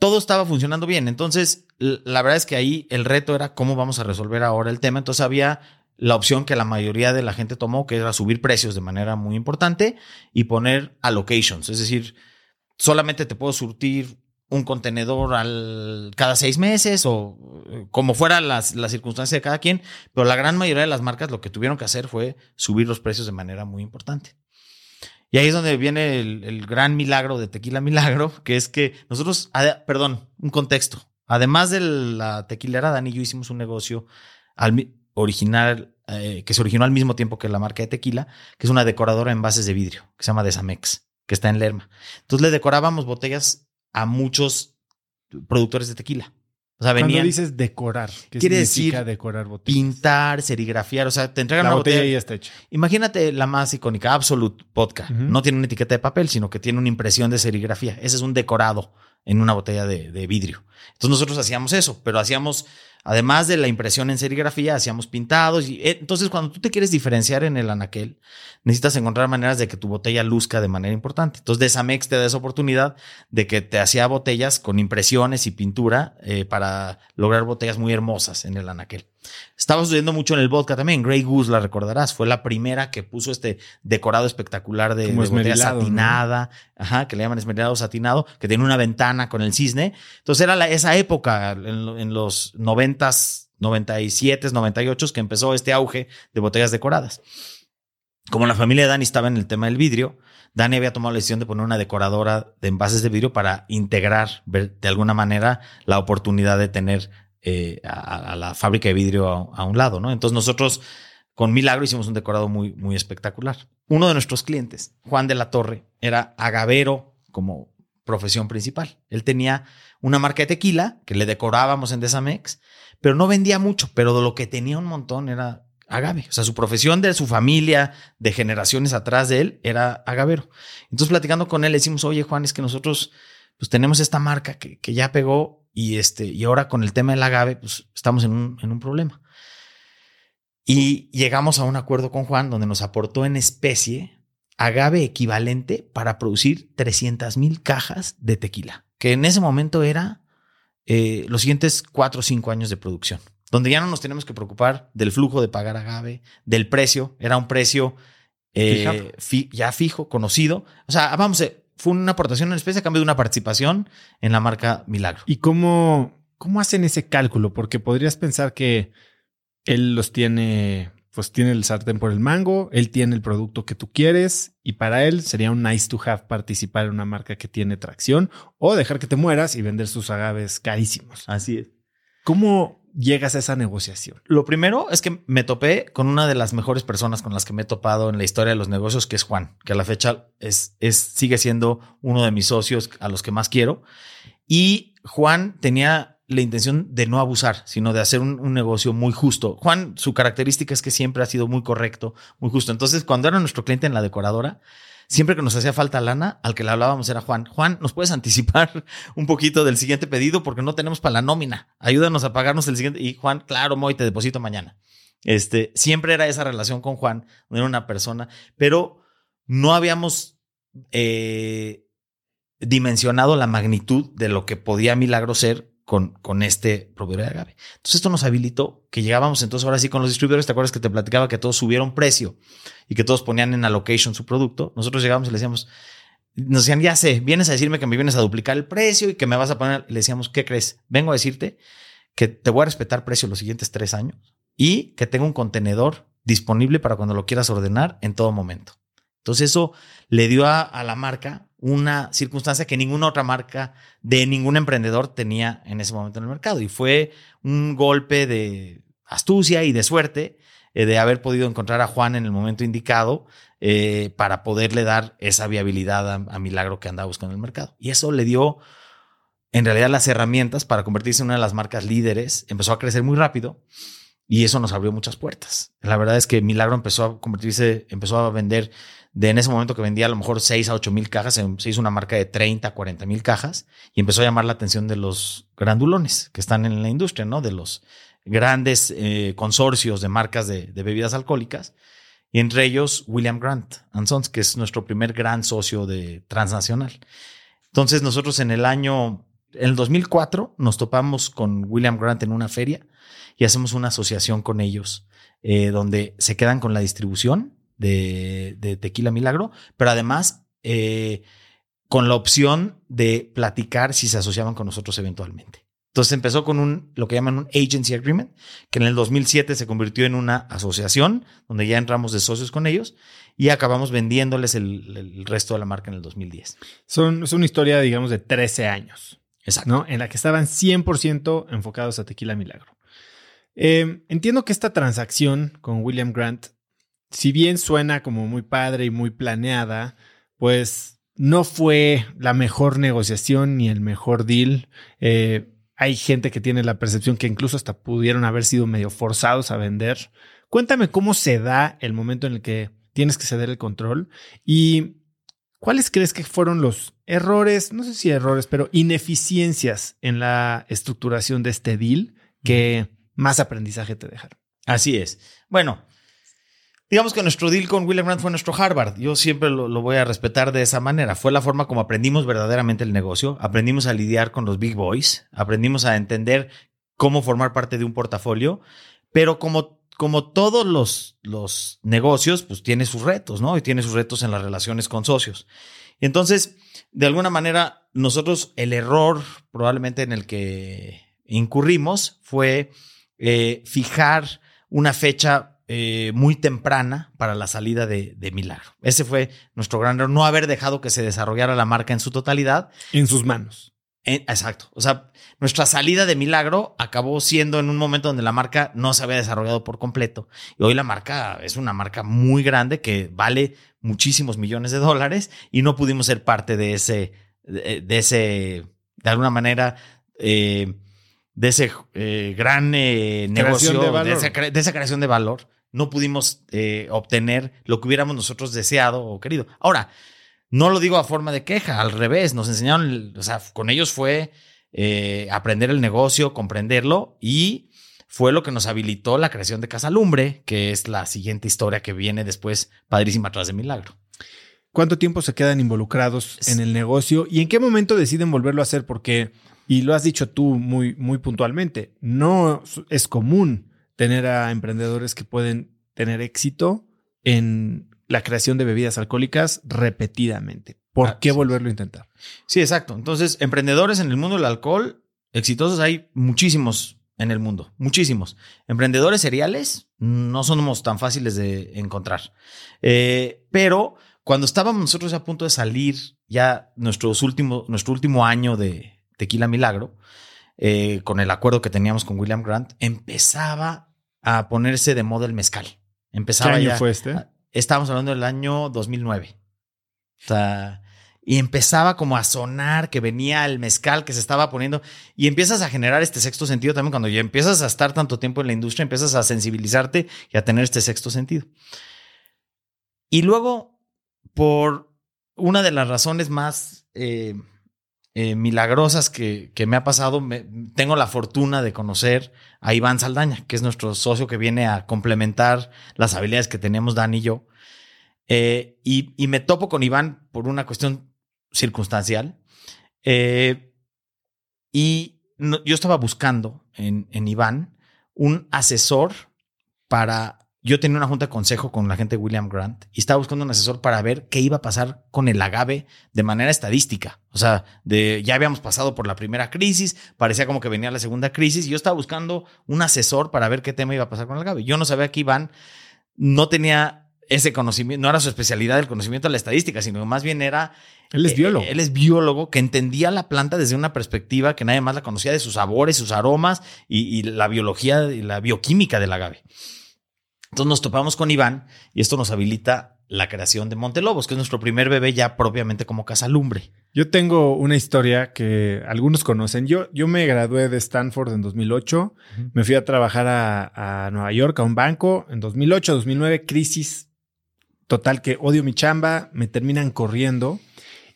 todo estaba funcionando bien. Entonces, la verdad es que ahí el reto era cómo vamos a resolver ahora el tema. Entonces había la opción que la mayoría de la gente tomó, que era subir precios de manera muy importante y poner allocations. Es decir, solamente te puedo surtir un contenedor al, cada seis meses o como fuera las, la circunstancia de cada quien, pero la gran mayoría de las marcas lo que tuvieron que hacer fue subir los precios de manera muy importante. Y ahí es donde viene el, gran milagro de Tequila Milagro, que es que nosotros, perdón, un contexto. Además de la tequilera, Dani y yo hicimos un negocio al, original, eh, que se originó al mismo tiempo que la marca de tequila, que es una decoradora en bases de vidrio, que se llama Desamex, que está en Lerma. Entonces le decorábamos botellas a muchos productores de tequila. O sea, venían. Cuando dices decorar, ¿qué quiere decir decorar botellas? Pintar, serigrafiar, o sea, te entregan la una botella, y ya está hecha. Imagínate la más icónica, Absolute Vodka. No tiene una etiqueta de papel, sino que tiene una impresión de serigrafía. Ese es un decorado en una botella de, vidrio. Entonces nosotros hacíamos eso, pero hacíamos Además de la impresión en serigrafía, hacíamos pintados. Y, eh, entonces, cuando tú te quieres diferenciar en el anaquel, necesitas encontrar maneras de que tu botella luzca de manera importante. Entonces, Desamex te da esa oportunidad de que te hacía botellas con impresiones y pintura eh, para lograr botellas muy hermosas en el anaquel. Estaba sucediendo mucho en el vodka también. Grey Goose, la recordarás, fue la primera que puso este decorado espectacular de, botella satinada, ajá, que le llaman esmerilado satinado, que tiene una ventana con el cisne. Entonces era esa época, en, en los noventas, 97, 98, que empezó este auge de botellas decoradas. Como la familia de Dani estaba en el tema del vidrio, Dani había tomado la decisión de poner una decoradora de envases de vidrio para integrar de alguna manera la oportunidad de tener eh, a, la fábrica de vidrio a, un lado, ¿no? Entonces nosotros con Milagro hicimos un decorado muy, muy espectacular. Uno de nuestros clientes, Juan de la Torre, era agavero como profesión principal. Él tenía una marca de tequila que le decorábamos en Desamex, pero no vendía mucho, pero de lo que tenía un montón era agave. O sea, su profesión de su familia, de generaciones atrás de él, era agavero. Entonces, platicando con él, decimos, oye, Juan, es que nosotros pues tenemos esta marca que, que ya pegó y, este, y ahora con el tema del agave, pues estamos en un, en un problema. Y llegamos a un acuerdo con Juan donde nos aportó en especie agave equivalente para producir 300 mil cajas de tequila, que en ese momento era eh, los siguientes cuatro o cinco años de producción, donde ya no nos tenemos que preocupar del flujo de pagar agave, del precio, era un precio eh, ya fijo, conocido. O sea, vamos, eh, fue una aportación en especie a cambio de una participación en la marca Milagro. ¿Y cómo, cómo hacen ese cálculo? Porque podrías pensar que él los tiene, pues tiene el sartén por el mango, él tiene el producto que tú quieres y para él sería un nice to have participar en una marca que tiene tracción o dejar que te mueras y vender sus agaves carísimos. Así es. ¿Cómo llegas a esa negociación? Lo primero es que me topé con una de las mejores personas con las que me he topado en la historia de los negocios, que es Juan, que a la fecha es, es, sigue siendo uno de mis socios a los que más quiero. Y Juan tenía la intención de no abusar, sino de hacer un, negocio muy justo. Juan, su característica es que siempre ha sido muy correcto, muy justo. Entonces, cuando era nuestro cliente en la decoradora, siempre que nos hacía falta lana, al que le hablábamos era Juan. Juan, ¿nos puedes anticipar un poquito del siguiente pedido? Porque no tenemos para la nómina. Ayúdanos a pagarnos el siguiente. Y Juan, claro, Moy, te deposito mañana. Este, siempre era esa relación con Juan, era una persona, pero no habíamos eh, dimensionado la magnitud de lo que podía Milagro ser con, con este proveedor de agave. Entonces esto nos habilitó que llegábamos entonces ahora sí con los distribuidores. ¿Te acuerdas que te platicaba que todos subieron precio y que todos ponían en allocation su producto? Nosotros llegábamos y le decíamos, nos decían, ya sé, vienes a decirme que me vienes a duplicar el precio y que me vas a poner. le decíamos, ¿qué crees? Vengo a decirte que te voy a respetar precio los siguientes tres años y que tengo un contenedor disponible para cuando lo quieras ordenar en todo momento. Entonces eso le dio a la marca una circunstancia que ninguna otra marca de ningún emprendedor tenía en ese momento en el mercado. Y fue un golpe de astucia y de suerte eh, de haber podido encontrar a Juan en el momento indicado eh, para poderle dar esa viabilidad a, Milagro que andaba buscando en el mercado. Y eso le dio en realidad las herramientas para convertirse en una de las marcas líderes. Empezó a crecer muy rápido. Y eso nos abrió muchas puertas. La verdad es que Milagro empezó a convertirse, empezó a vender de en ese momento que vendía a lo mejor 6 a 8 mil cajas, se hizo una marca de 30, 40 mil cajas y empezó a llamar la atención de los grandulones que están en la industria, ¿no? De los grandes eh, consorcios de marcas de, bebidas alcohólicas y entre ellos William Grant Sons, que es nuestro primer gran socio de transnacional. Entonces nosotros en el año En el 2004 nos topamos con William Grant en una feria y hacemos una asociación con ellos eh, donde se quedan con la distribución de, de Tequila Milagro, pero además eh, con la opción de platicar si se asociaban con nosotros eventualmente. Entonces empezó con un, lo que llaman un agency agreement, que en el 2007 se convirtió en una asociación, donde ya entramos de socios con ellos y acabamos vendiéndoles el, el resto de la marca en el 2010. Son, es una historia, digamos, de 13 años. Exacto. ¿no? En la que estaban 100% enfocados a Tequila Milagro. Eh, entiendo que esta transacción con William Grant, si bien suena como muy padre y muy planeada, pues no fue la mejor negociación ni el mejor deal. Eh, hay gente que tiene la percepción que incluso hasta pudieron haber sido medio forzados a vender. Cuéntame cómo se da el momento en el que tienes que ceder el control y cuáles crees que fueron los errores, no sé si errores, pero ineficiencias en la estructuración de este deal que más aprendizaje te dejaron. Así es. Bueno, digamos que nuestro deal con William Grant fue nuestro Harvard. Yo siempre lo, voy a respetar de esa manera. Fue la forma como aprendimos verdaderamente el negocio. Aprendimos a lidiar con los big boys. Aprendimos a entender cómo formar parte de un portafolio. Pero como, como todos los, los negocios, pues tiene sus retos, ¿no? Y tiene sus retos en las relaciones con socios. Y entonces, de alguna manera, nosotros el error probablemente en el que incurrimos fue eh, fijar una fecha eh, muy temprana para la salida de, de, Milagro. Ese fue nuestro gran error, no haber dejado que se desarrollara la marca en su totalidad. En sus manos. En, exacto. O sea, nuestra salida de Milagro acabó siendo en un momento donde la marca no se había desarrollado por completo. Y hoy la marca es una marca muy grande que vale muchísimos millones de dólares y no pudimos ser parte de ese, de, de ese, de alguna manera, eh, de ese eh, gran eh, negocio, de, de, esa, de, esa, creación de valor, no pudimos eh, obtener lo que hubiéramos nosotros deseado o querido. Ahora, no lo digo a forma de queja, al revés, nos enseñaron, o sea, con ellos fue eh, aprender el negocio, comprenderlo y fue lo que nos habilitó la creación de Casa Lumbre, que es la siguiente historia que viene después, padrísima atrás de Milagro. ¿Cuánto tiempo se quedan involucrados en el negocio y en qué momento deciden volverlo a hacer? Porque y lo has dicho tú muy, muy puntualmente, no es común tener a emprendedores que pueden tener éxito en la creación de bebidas alcohólicas repetidamente. ¿Por ah, qué volverlo a intentar? Sí, exacto. Entonces, emprendedores en el mundo del alcohol exitosos hay muchísimos en el mundo, muchísimos. Emprendedores seriales no somos tan fáciles de encontrar. Eh, pero cuando estábamos nosotros a punto de salir ya nuestros últimos, nuestro último año de, Tequila Milagro, eh, con el acuerdo que teníamos con William Grant, empezaba a ponerse de moda el mezcal. Empezaba ¿Qué año ya, fue este? Estábamos hablando del año 2009. O sea, y empezaba como a sonar que venía el mezcal que se estaba poniendo y empiezas a generar este sexto sentido también cuando ya empiezas a estar tanto tiempo en la industria, empiezas a sensibilizarte y a tener este sexto sentido. Y luego, por una de las razones más eh, eh, milagrosas que, que, me ha pasado, tengo la fortuna de conocer a Iván Saldaña, que es nuestro socio que viene a complementar las habilidades que tenemos Dan y yo. Eh, y, me topo con Iván por una cuestión circunstancial. Eh, y yo estaba buscando en, en Iván un asesor para yo tenía una junta de consejo con la gente de William Grant y estaba buscando un asesor para ver qué iba a pasar con el agave de manera estadística. O sea, de, ya habíamos pasado por la primera crisis, parecía como que venía la segunda crisis y yo estaba buscando un asesor para ver qué tema iba a pasar con el agave. Yo no sabía que Iván no tenía ese conocimiento, no era su especialidad el conocimiento de la estadística, sino más bien era... Él es biólogo. Eh, él es biólogo que entendía la planta desde una perspectiva que nadie más la conocía de sus sabores, sus aromas y, y la biología y la bioquímica del agave. Entonces nos topamos con Iván y esto nos habilita la creación de Montelobos, que es nuestro primer bebé ya propiamente como Casa Lumbre. Yo tengo una historia que algunos conocen. Yo, yo me gradué de Stanford en 2008, uh -huh. me fui a trabajar a, a, Nueva York a un banco en 2008, 2009, crisis total que odio mi chamba, me terminan corriendo.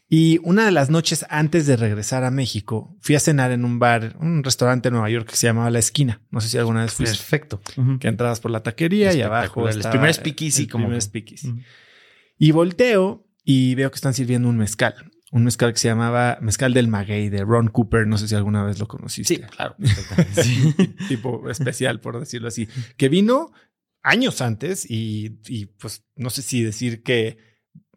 Y una de las noches antes de regresar a México, fui a cenar en un bar, un restaurante en Nueva York que se llamaba La Esquina. No sé si alguna vez fuiste. Perfecto. Uh -huh. Que entrabas por la taquería y abajo. El primer speakeasy. El como primer speakeasy. Uh -huh. Y volteo y veo que están sirviendo un mezcal. un mezcal que se llamaba Mezcal del Maguey de Ron Cooper. No sé si alguna vez lo conociste. Sí, claro. Sí, tipo especial, por decirlo así. Que vino años antes y, y, pues no sé si decir que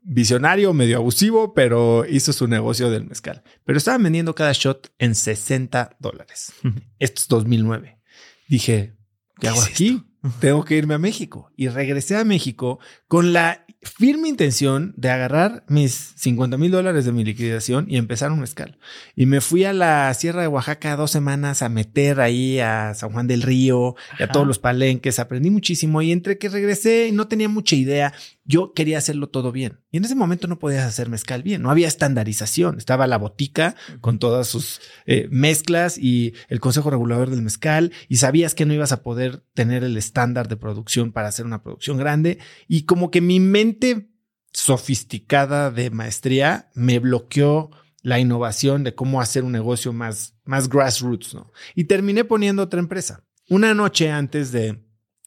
visionario, medio abusivo, pero hizo su negocio del mezcal. Pero estaban vendiendo cada shot en 60 dólares. Esto es 2009. Dije, ¿qué, hago aquí? Tengo que irme a México. Y regresé a México con la firme intención de agarrar mis 50 mil dólares de mi liquidación y empezar un mezcal. Y me fui a la Sierra de Oaxaca dos semanas a meter ahí a San Juan del Río y a todos los palenques. Aprendí muchísimo y entre que regresé y no tenía mucha idea, yo quería hacerlo todo bien. Y en ese momento no podías hacer mezcal bien. No había estandarización. Estaba la botica con todas sus eh, mezclas y el consejo regulador del mezcal y sabías que no ibas a poder tener el estándar de producción para hacer una producción grande. Y como que mi mente sofisticada de maestría me bloqueó la innovación de cómo hacer un negocio más, más grassroots, ¿no? Y terminé poniendo otra empresa. Una noche antes de,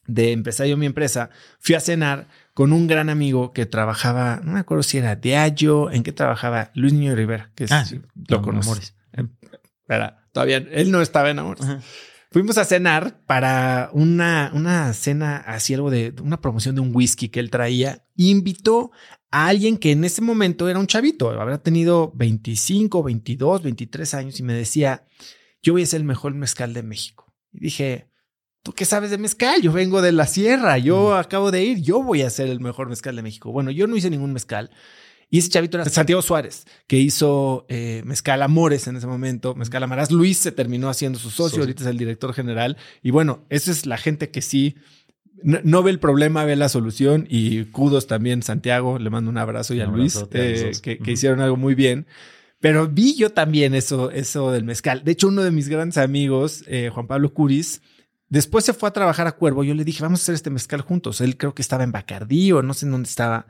de empezar yo mi empresa, fui a cenar con un gran amigo que trabajaba, no me acuerdo si era Diageo, en qué trabajaba Luis Niño Rivera, que Ah, sí, lo conoces. conoces. Era, todavía él no estaba en Amores. Fuimos a cenar para una, una cena, así algo de una promoción de un whisky que él traía. Y invitó a alguien que en ese momento era un chavito, habrá tenido 25, 22, 23 años y me decía, yo voy a ser el mejor mezcal de México. Y dije, ¿tú qué sabes de mezcal? Yo vengo de la sierra, yo acabo de ir, yo voy a ser el mejor mezcal de México. Bueno, yo no hice ningún mezcal. Y ese chavito era Santiago Suárez, que hizo eh, Mezcal Amores en ese momento, Mezcal Amarás. Luis se terminó haciendo su socio, Socio. ahorita es el director general. Y bueno, esa es la gente que sí no, no ve el problema, ve la solución. Y kudos también, Santiago, le mando un abrazo y a Luis, eh, que, hicieron algo muy bien. Pero vi yo también eso, eso del mezcal. De hecho, uno de mis grandes amigos, eh, Juan Pablo Curis, después se fue a trabajar a Cuervo. Yo le dije, vamos a hacer este mezcal juntos. Él creo que estaba en Bacardí o no sé en dónde estaba.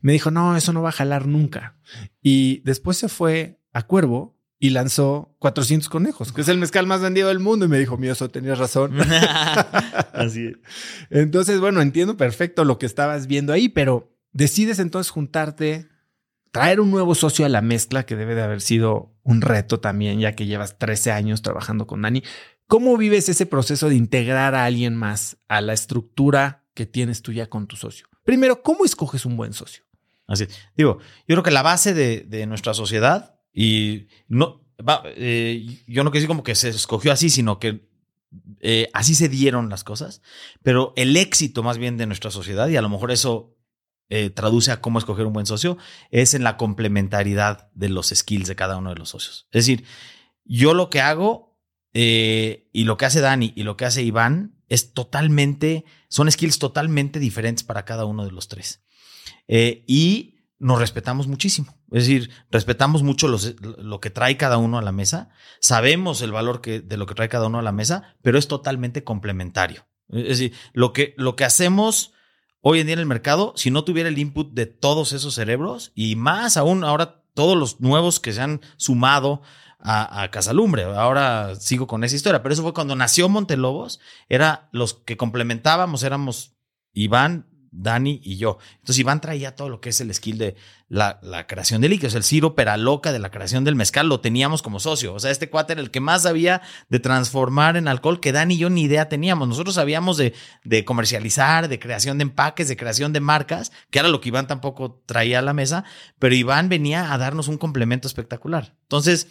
Me dijo, no, eso no va a jalar nunca. Y después se fue a Cuervo y lanzó 400 conejos, que es el mezcal más vendido del mundo. Y me dijo, mío, eso tenías razón. Así es. Entonces, bueno, entiendo perfecto lo que estabas viendo ahí, pero decides entonces juntarte, traer un nuevo socio a la mezcla, que debe de haber sido un reto también, ya que llevas 13 años trabajando con Dani. ¿Cómo vives ese proceso de integrar a alguien más a la estructura que tienes tú ya con tu socio? Primero, ¿cómo escoges un buen socio? Así. Digo, yo creo que la base de, de nuestra sociedad y no, va, eh, yo no quiero decir como que se escogió así, sino que eh, así se dieron las cosas, pero el éxito más bien de nuestra sociedad, y a lo mejor eso eh, traduce a cómo escoger un buen socio, es en la complementariedad de los skills de cada uno de los socios. Es decir, yo lo que hago eh, y lo que hace Dani y lo que hace Iván es totalmente, son skills totalmente diferentes para cada uno de los tres. Eh, y nos respetamos muchísimo. Es decir, respetamos mucho los- lo que trae cada uno a la mesa, sabemos el valor que, de lo que trae cada uno a la mesa, pero es totalmente complementario. Es decir, lo que, lo que hacemos hoy en día en el mercado, si no tuviera el input de todos esos cerebros y más aún ahora todos los nuevos que se han sumado a, Casalumbre. Ahora sigo con esa historia, pero eso fue cuando nació Montelobos, era los que complementábamos, éramos Iván, Dani y yo. Entonces Iván traía todo lo que es el skill de la, la creación de líquidos, el Ciro Peraloca de la creación del mezcal, lo teníamos como socio. O sea, este cuate era el que más sabía de transformar en alcohol, que Dani y yo ni idea teníamos. Nosotros sabíamos de, de comercializar, de creación de empaques, de creación de marcas, que era lo que Iván tampoco traía a la mesa, pero Iván venía a darnos un complemento espectacular. Entonces,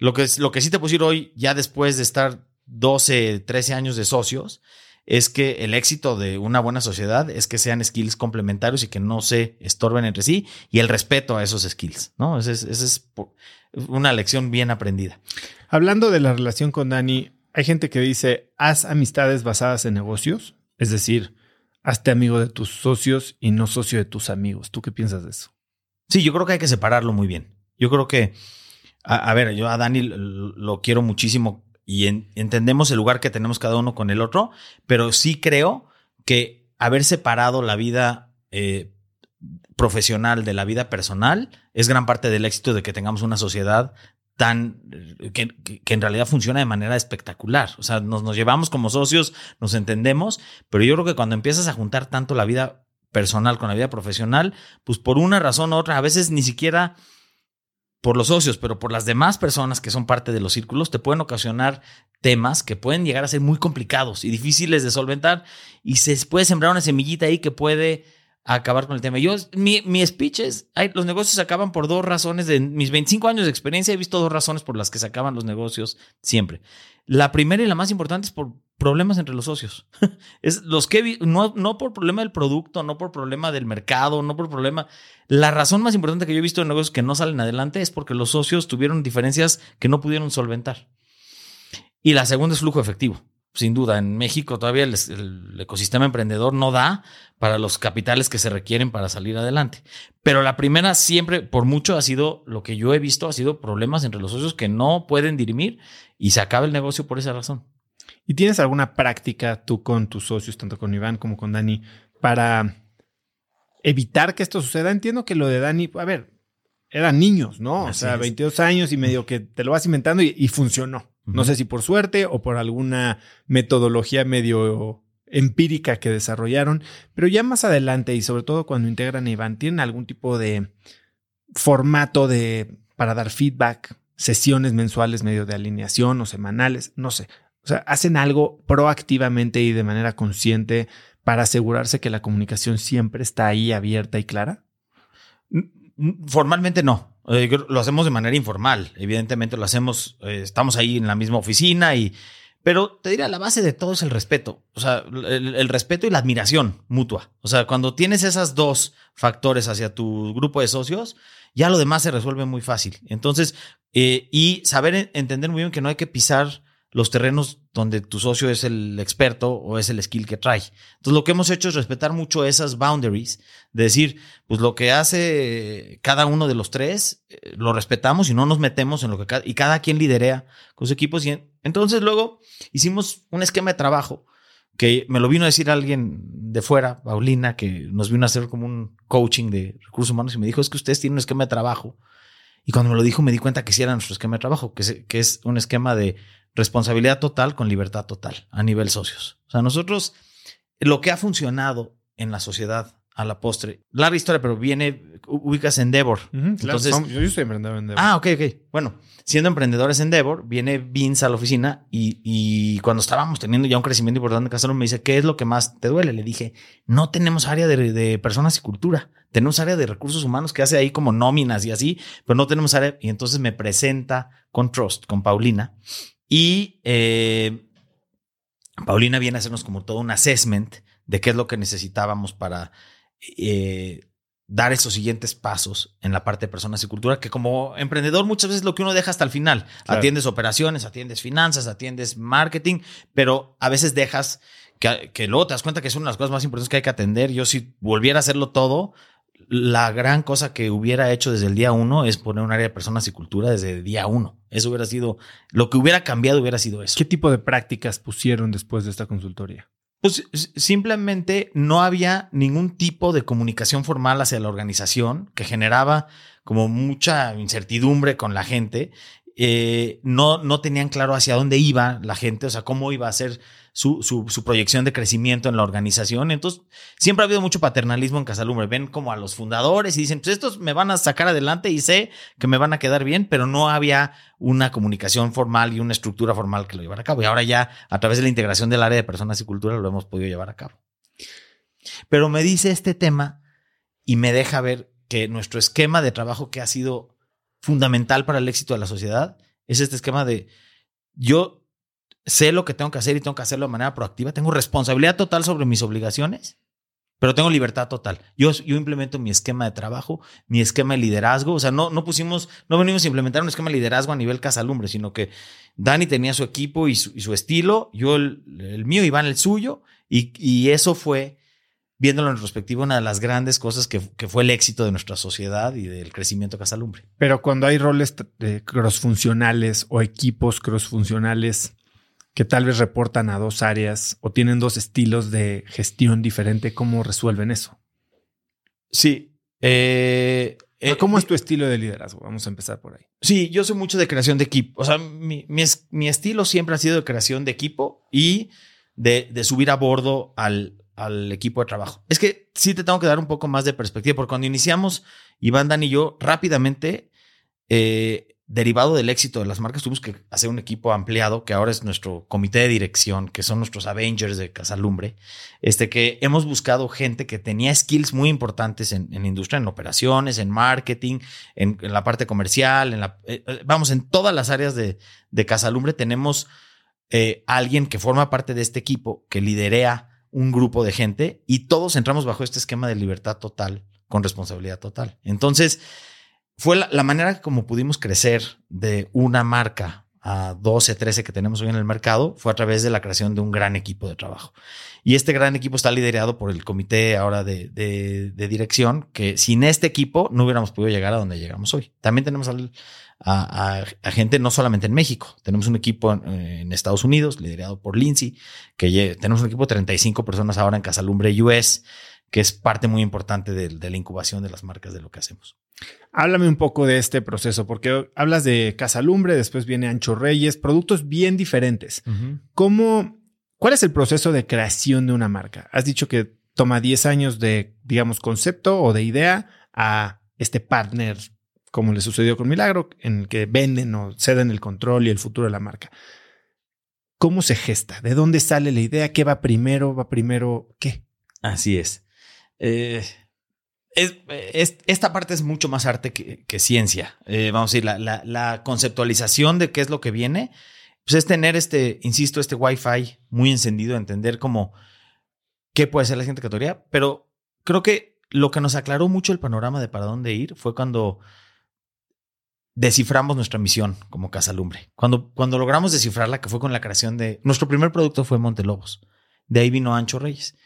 lo que, lo que sí te puedo decir hoy, ya después de estar 12, 13 años de socios, es que el éxito de una buena sociedad es que sean skills complementarios y que no se estorben entre sí y el respeto a esos skills, ¿no? Esa es, esa es una lección bien aprendida. Hablando de la relación con Dani, hay gente que dice, haz amistades basadas en negocios, es decir, hazte amigo de tus socios y no socio de tus amigos. ¿Tú qué piensas de eso? Sí, yo creo que hay que separarlo muy bien. Yo creo que, a, ver, yo a Dani lo quiero muchísimo y en- entendemos el lugar que tenemos cada uno con el otro, pero sí creo que haber separado la vida eh, profesional de la vida personal es gran parte del éxito de que tengamos una sociedad tan que, en realidad funciona de manera espectacular. O sea, nos llevamos como socios, nos entendemos, pero yo creo que cuando empiezas a juntar tanto la vida personal con la vida profesional, pues por una razón u otra, a veces ni siquiera por los socios, pero por las demás personas que son parte de los círculos, te pueden ocasionar temas que pueden llegar a ser muy complicados y difíciles de solventar y se puede sembrar una semillita ahí que puede acabar con el tema. Yo, mi, mi speech es, los negocios se acaban por dos razones. De mis 25 años de experiencia he visto dos razones por las que se acaban los negocios siempre. La primera y la más importante es por problemas entre los socios. es los que no, no por problema del producto, no por problema del mercado, no por problema. La razón más importante que yo he visto en negocios que no salen adelante es porque los socios tuvieron diferencias que no pudieron solventar. Y la segunda es flujo efectivo. Sin duda, en México todavía el, ecosistema emprendedor no da para los capitales que se requieren para salir adelante. Pero la primera siempre, por mucho, ha sido lo que yo he visto, ha sido problemas entre los socios que no pueden dirimir y se acaba el negocio por esa razón. ¿Y tienes alguna práctica tú con tus socios, tanto con Iván como con Dani, para evitar que esto suceda? Entiendo que lo de Dani, a ver, eran niños, ¿no? o sea, 22 años y medio que te lo vas inventando y funcionó. No sé si por suerte o por alguna metodología medio empírica que desarrollaron, pero ya más adelante y sobre todo cuando integran a Iván, ¿tienen algún tipo de formato de para dar feedback, sesiones mensuales medio de alineación o semanales? No sé. O sea, hacen algo proactivamente y de manera consciente para asegurarse que la comunicación siempre está ahí abierta y clara? Formalmente no. Eh, lo hacemos de manera informal. Evidentemente lo hacemos, eh, estamos ahí en la misma oficina y... Pero te diría, la base de todo es el respeto. O sea, el, respeto y la admiración mutua. O sea, cuando tienes esos dos factores hacia tu grupo de socios, ya lo demás se resuelve muy fácil. Entonces, eh, y saber entender muy bien que no hay que pisar los terrenos donde tu socio es el experto o es el skill que trae. Entonces, lo que hemos hecho es respetar mucho esas boundaries, de decir, pues lo que hace cada uno de los tres, eh, lo respetamos y no nos metemos en lo que cada, y cada quien liderea con sus equipos. Y entonces luego hicimos un esquema de trabajo que me lo vino a decir alguien de fuera, Paulina, que nos vino a hacer como un coaching de recursos humanos y me dijo, es que ustedes tienen un esquema de trabajo. Y cuando me lo dijo me di cuenta que sí era nuestro esquema de trabajo, que que es un esquema de responsabilidad total con libertad total a nivel socios. O sea, nosotros, lo que ha funcionado en la sociedad a la postre, larga historia, pero viene, ubicas Endeavor. Entonces, yo, soy emprendedor en Endeavor. Ah, ok, ok. Bueno, siendo emprendedores en Endeavor, viene Vince a la oficina y, cuando estábamos teniendo ya un crecimiento importante en me dice, ¿qué es lo que más te duele? Le dije, no tenemos área de, de personas y cultura. Tenemos área de recursos humanos que hace ahí como nóminas y así, pero no tenemos área. Y entonces me presenta con Trust, con Paulina, y eh, Paulina viene a hacernos como todo un assessment de qué es lo que necesitábamos para eh, dar esos siguientes pasos en la parte de personas y cultura, que como emprendedor muchas veces lo que uno deja hasta el final. Atiendes operaciones, atiendes finanzas, atiendes marketing, pero a veces dejas que, que, luego te das cuenta que es una de las cosas más importantes que hay que atender. Yo si volviera a hacerlo todo, la gran cosa que hubiera hecho desde el día uno es poner un área de personas y cultura desde el día uno. Eso hubiera sido, lo que hubiera cambiado hubiera sido eso. ¿Qué tipo de prácticas pusieron después de esta consultoría? Pues simplemente no había ningún tipo de comunicación formal hacia la organización que generaba como mucha incertidumbre con la gente. Eh, no, no tenían claro hacia dónde iba la gente, o sea, cómo iba a ser su, su, proyección de crecimiento en la organización. Entonces, siempre ha habido mucho paternalismo en Casalumbre. Ven como a los fundadores y dicen, pues estos me van a sacar adelante y sé que me van a quedar bien, pero no había una comunicación formal y una estructura formal que lo llevara a cabo. Y ahora ya, a través de la integración del área de personas y cultura, lo hemos podido llevar a cabo. Pero me dice este tema y me deja ver que nuestro esquema de trabajo que ha sido fundamental para el éxito de la sociedad es este esquema de yo sé lo que tengo que hacer y tengo que hacerlo de manera proactiva. Tengo responsabilidad total sobre mis obligaciones, pero tengo libertad total. Yo, yo implemento mi esquema de trabajo, mi esquema de liderazgo. O sea, no, no pusimos, no venimos a implementar un esquema de liderazgo a nivel casalumbre, sino que Dani tenía su equipo y su, estilo, yo el, el, mío, Iván el suyo, y, y eso fue viéndolo en retrospectiva, una de las grandes cosas que, que, fue el éxito de nuestra sociedad y del crecimiento Casalumbre. Pero cuando hay roles crossfuncionales o equipos crossfuncionales, que tal vez reportan a dos áreas o tienen dos estilos de gestión diferente, ¿cómo resuelven eso? Sí. Eh, eh, ¿Cómo es tu estilo de liderazgo? Vamos a empezar por ahí. Sí, yo soy mucho de creación de equipo. O sea, mi, mi, estilo siempre ha sido de creación de equipo y de, de subir a bordo al, al, equipo de trabajo. Es que sí te tengo que dar un poco más de perspectiva, porque cuando iniciamos, Iván, Dan y yo, rápidamente eh, derivado del éxito de las marcas, tuvimos que hacer un equipo ampliado, que ahora es nuestro comité de dirección, que son nuestros Avengers de Casalumbre, este, que hemos buscado gente que tenía skills muy importantes en, en industria, en operaciones, en marketing, en, la parte comercial, en la, eh, eh, vamos, en todas las áreas de, Casalumbre tenemos alguien que forma parte de este equipo, que liderea un grupo de gente y todos entramos bajo este esquema de libertad total con responsabilidad total. Entonces, fue la, manera como pudimos crecer de una marca a 12, 13 que tenemos hoy en el mercado, fue a través de la creación de un gran equipo de trabajo. Y este gran equipo está liderado por el comité ahora de, de, de dirección, que sin este equipo no hubiéramos podido llegar a donde llegamos hoy. También tenemos al, a, a, a, gente no solamente en México, tenemos un equipo en, en Estados Unidos liderado por Lindsay, que tenemos un equipo de 35 personas ahora en Casalumbre US, que es parte muy importante de, de la incubación de las marcas de lo que hacemos. Háblame un poco de este proceso, porque hablas de Casalumbre, después viene Ancho Reyes, productos bien diferentes. Uh -huh. ¿Cómo, ¿Cuál es el proceso de creación de una marca? Has dicho que toma 10 años de, digamos, concepto o de idea a este partner, como le sucedió con Milagro, en el que venden o ceden el control y el futuro de la marca. ¿Cómo se gesta? ¿De dónde sale la idea? ¿Qué va primero? ¿Va primero qué? Así es. Eh, es, es, esta parte es mucho más arte que, ciencia. Eh, vamos a decir, la, conceptualización de qué es lo que viene, pues es tener este, insisto, este Wi-Fi muy encendido, entender cómo qué puede ser la siguiente categoría, pero creo que lo que nos aclaró mucho el panorama de para dónde ir fue cuando desciframos nuestra misión como Casalumbre. Cuando, cuando logramos descifrarla, que fue con la creación de... Nuestro primer producto fue Montelobos. De ahí vino Ancho Reyes.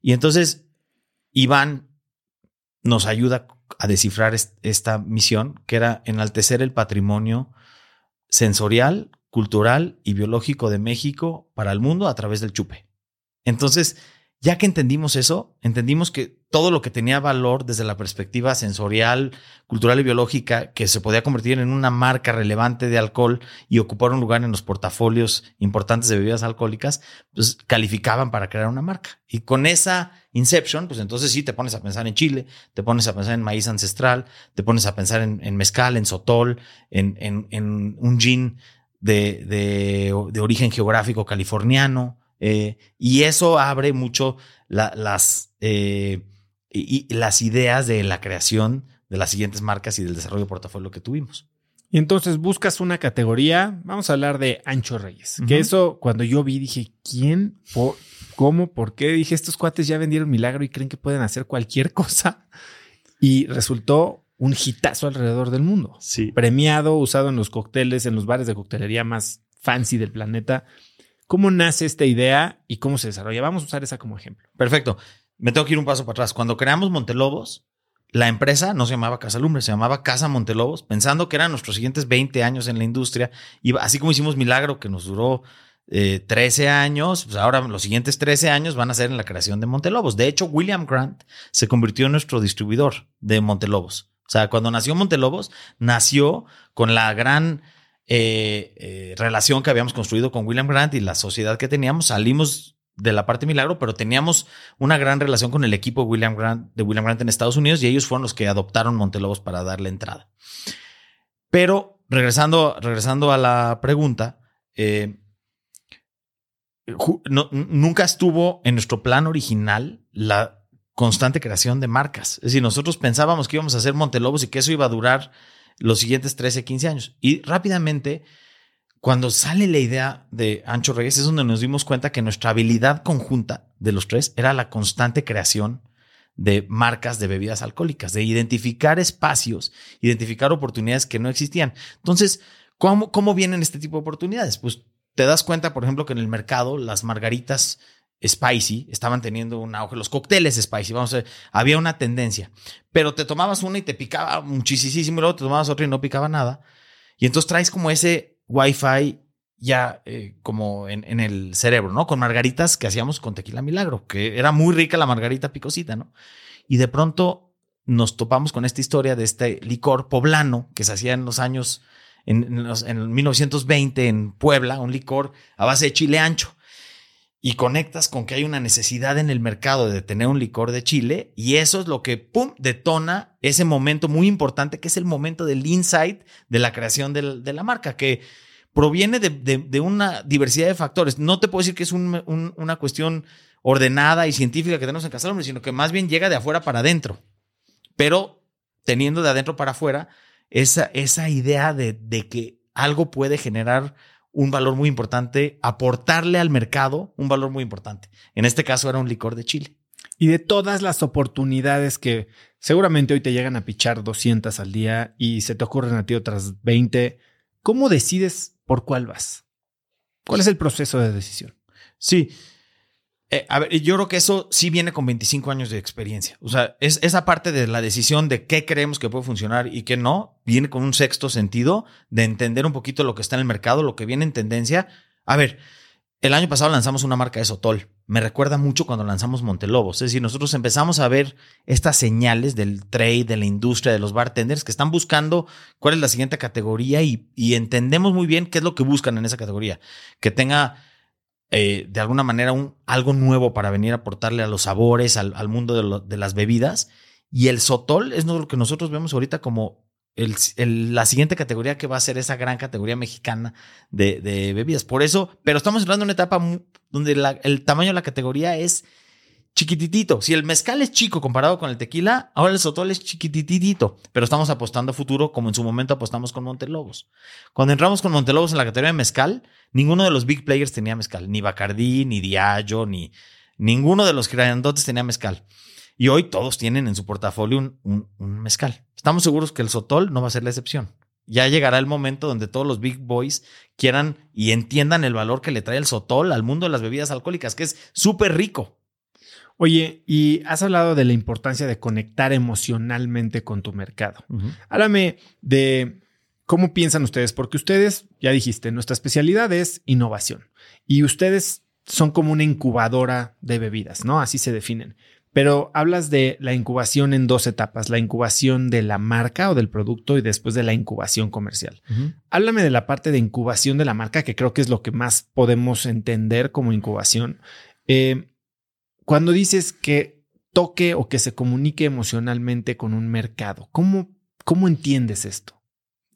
Y entonces Iván nos ayuda a descifrar esta misión, que era enaltecer el patrimonio sensorial, cultural y biológico de México para el mundo a través del chupe. Entonces, ya que entendimos eso, entendimos que todo lo que tenía valor desde la perspectiva sensorial, cultural y biológica, que se podía convertir en una marca relevante de alcohol y ocupar un lugar en los portafolios importantes de bebidas alcohólicas, pues calificaban para crear una marca. Y con esa Inception, pues entonces sí te pones a pensar en Chile, te pones a pensar en maíz ancestral, te pones a pensar en, mezcal, en sotol, en, en, un gin de, de origen geográfico californiano, eh, y eso abre mucho la, las, eh, y, y las ideas de la creación de las siguientes marcas y del desarrollo de portafolio que tuvimos. Y entonces buscas una categoría, vamos a hablar de Ancho Reyes, uh -huh. que eso cuando yo vi dije, ¿quién? ¿Por, ¿Cómo? ¿Por qué? Dije, estos cuates ya vendieron milagro y creen que pueden hacer cualquier cosa. Y resultó un hitazo alrededor del mundo. Sí. Premiado, usado en los cócteles, en los bares de coctelería más fancy del planeta. ¿Cómo nace esta idea y cómo se desarrolla? Vamos a usar esa como ejemplo. Perfecto. Me tengo que ir un paso para atrás. Cuando creamos Montelobos, la empresa no se llamaba Casa Lumbre, se llamaba Casa Montelobos, pensando que eran nuestros siguientes 20 años en la industria. Y así como hicimos Milagro, que nos duró eh, 13 años, pues ahora los siguientes 13 años van a ser en la creación de Montelobos. De hecho, William Grant se convirtió en nuestro distribuidor de Montelobos. O sea, cuando nació Montelobos, nació con la gran eh, eh, relación que habíamos construido con William Grant y la sociedad que teníamos. Salimos de la parte milagro, pero teníamos una gran relación con el equipo de William Grant, de William Grant en Estados Unidos y ellos fueron los que adoptaron Montelobos para darle entrada. Pero regresando, regresando a la pregunta, eh, nunca estuvo en nuestro plan original la constante creación de marcas. Es decir, nosotros pensábamos que íbamos a hacer Montelobos y que eso iba a durar los siguientes 13, 15 años. Y rápidamente, cuando sale la idea de Ancho Reyes, es donde nos dimos cuenta que nuestra habilidad conjunta de los tres era la constante creación de marcas de bebidas alcohólicas, de identificar espacios, identificar oportunidades que no existían. Entonces, ¿cómo, cómo vienen este tipo de oportunidades? Pues te das cuenta, por ejemplo, que en el mercado las margaritas spicy, estaban teniendo un auge, los cócteles spicy, vamos a ver, había una tendencia, pero te tomabas una y te picaba muchísimo, y luego te tomabas otra y no picaba nada, y entonces traes como ese wifi ya eh, como en, en, el cerebro, ¿no? Con margaritas que hacíamos con tequila milagro, que era muy rica la margarita picosita, ¿no? Y de pronto nos topamos con esta historia de este licor poblano que se hacía en los años, en, en, los, en 1920 en Puebla, un licor a base de chile ancho y conectas con que hay una necesidad en el mercado de tener un licor de chile y eso es lo que, ¡pum!, detona ese momento muy importante que es el momento del insight de la creación de la, marca, que proviene de, una diversidad de factores. No te puedo decir que es una cuestión ordenada y científica que tenemos en Casa sino que más bien llega de afuera para adentro, pero teniendo de adentro para afuera esa, esa idea de, de que algo puede generar un valor muy importante, aportarle al mercado un valor muy importante. En este caso era un licor de Chile. Y de todas las oportunidades que seguramente hoy te llegan a pichar 200 al día y se te ocurren a ti otras 20, ¿cómo decides por cuál vas? ¿Cuál es el proceso de decisión? Sí, eh, a ver, yo creo que eso sí viene con 25 años de experiencia. O sea, es, esa parte de la decisión de qué creemos que puede funcionar y qué no, viene con un sexto sentido de entender un poquito lo que está en el mercado, lo que viene en tendencia. A ver, el año pasado lanzamos una marca de Sotol. Me recuerda mucho cuando lanzamos Montelobos. Es decir, nosotros empezamos a ver estas señales del trade, de la industria, de los bartenders que están buscando cuál es la siguiente categoría y, y entendemos muy bien qué es lo que buscan en esa categoría. Que tenga eh, de alguna manera un, algo nuevo para venir a aportarle a los sabores, al, mundo de, las bebidas. Y el sotol es lo que nosotros vemos ahorita como el, la siguiente categoría que va a ser esa gran categoría mexicana de, bebidas. Por eso, pero estamos entrando en una etapa donde el tamaño de la categoría es chiquititito. Si el mezcal es chico comparado con el tequila, ahora el sotol es chiquititito, pero estamos apostando a futuro como en su momento apostamos con Montelobos. Cuando entramos con Montelobos en la categoría de mezcal, ninguno de los big players tenía mezcal, ni Bacardí, ni Diageo, ni ninguno de los grandotes tenía mezcal. Y hoy todos tienen en su portafolio un, un mezcal. Estamos seguros que el sotol no va a ser la excepción. Ya llegará el momento donde todos los big boys quieran y entiendan el valor que le trae el sotol al mundo de las bebidas alcohólicas, que es súper rico. Oye, y has hablado de la importancia de conectar emocionalmente con tu mercado. Háblame de cómo piensan ustedes, porque ustedes, ya dijiste, nuestra especialidad es innovación y ustedes son como una incubadora de bebidas, ¿no? Así se definen. Pero hablas de la incubación en dos etapas, la incubación de la marca o del producto y después de la incubación comercial. Háblame de la parte de incubación de la marca, que creo que es lo que más podemos entender como incubación. Eh, cuando dices que toque o que se comunique emocionalmente con un mercado, ¿cómo, cómo entiendes esto?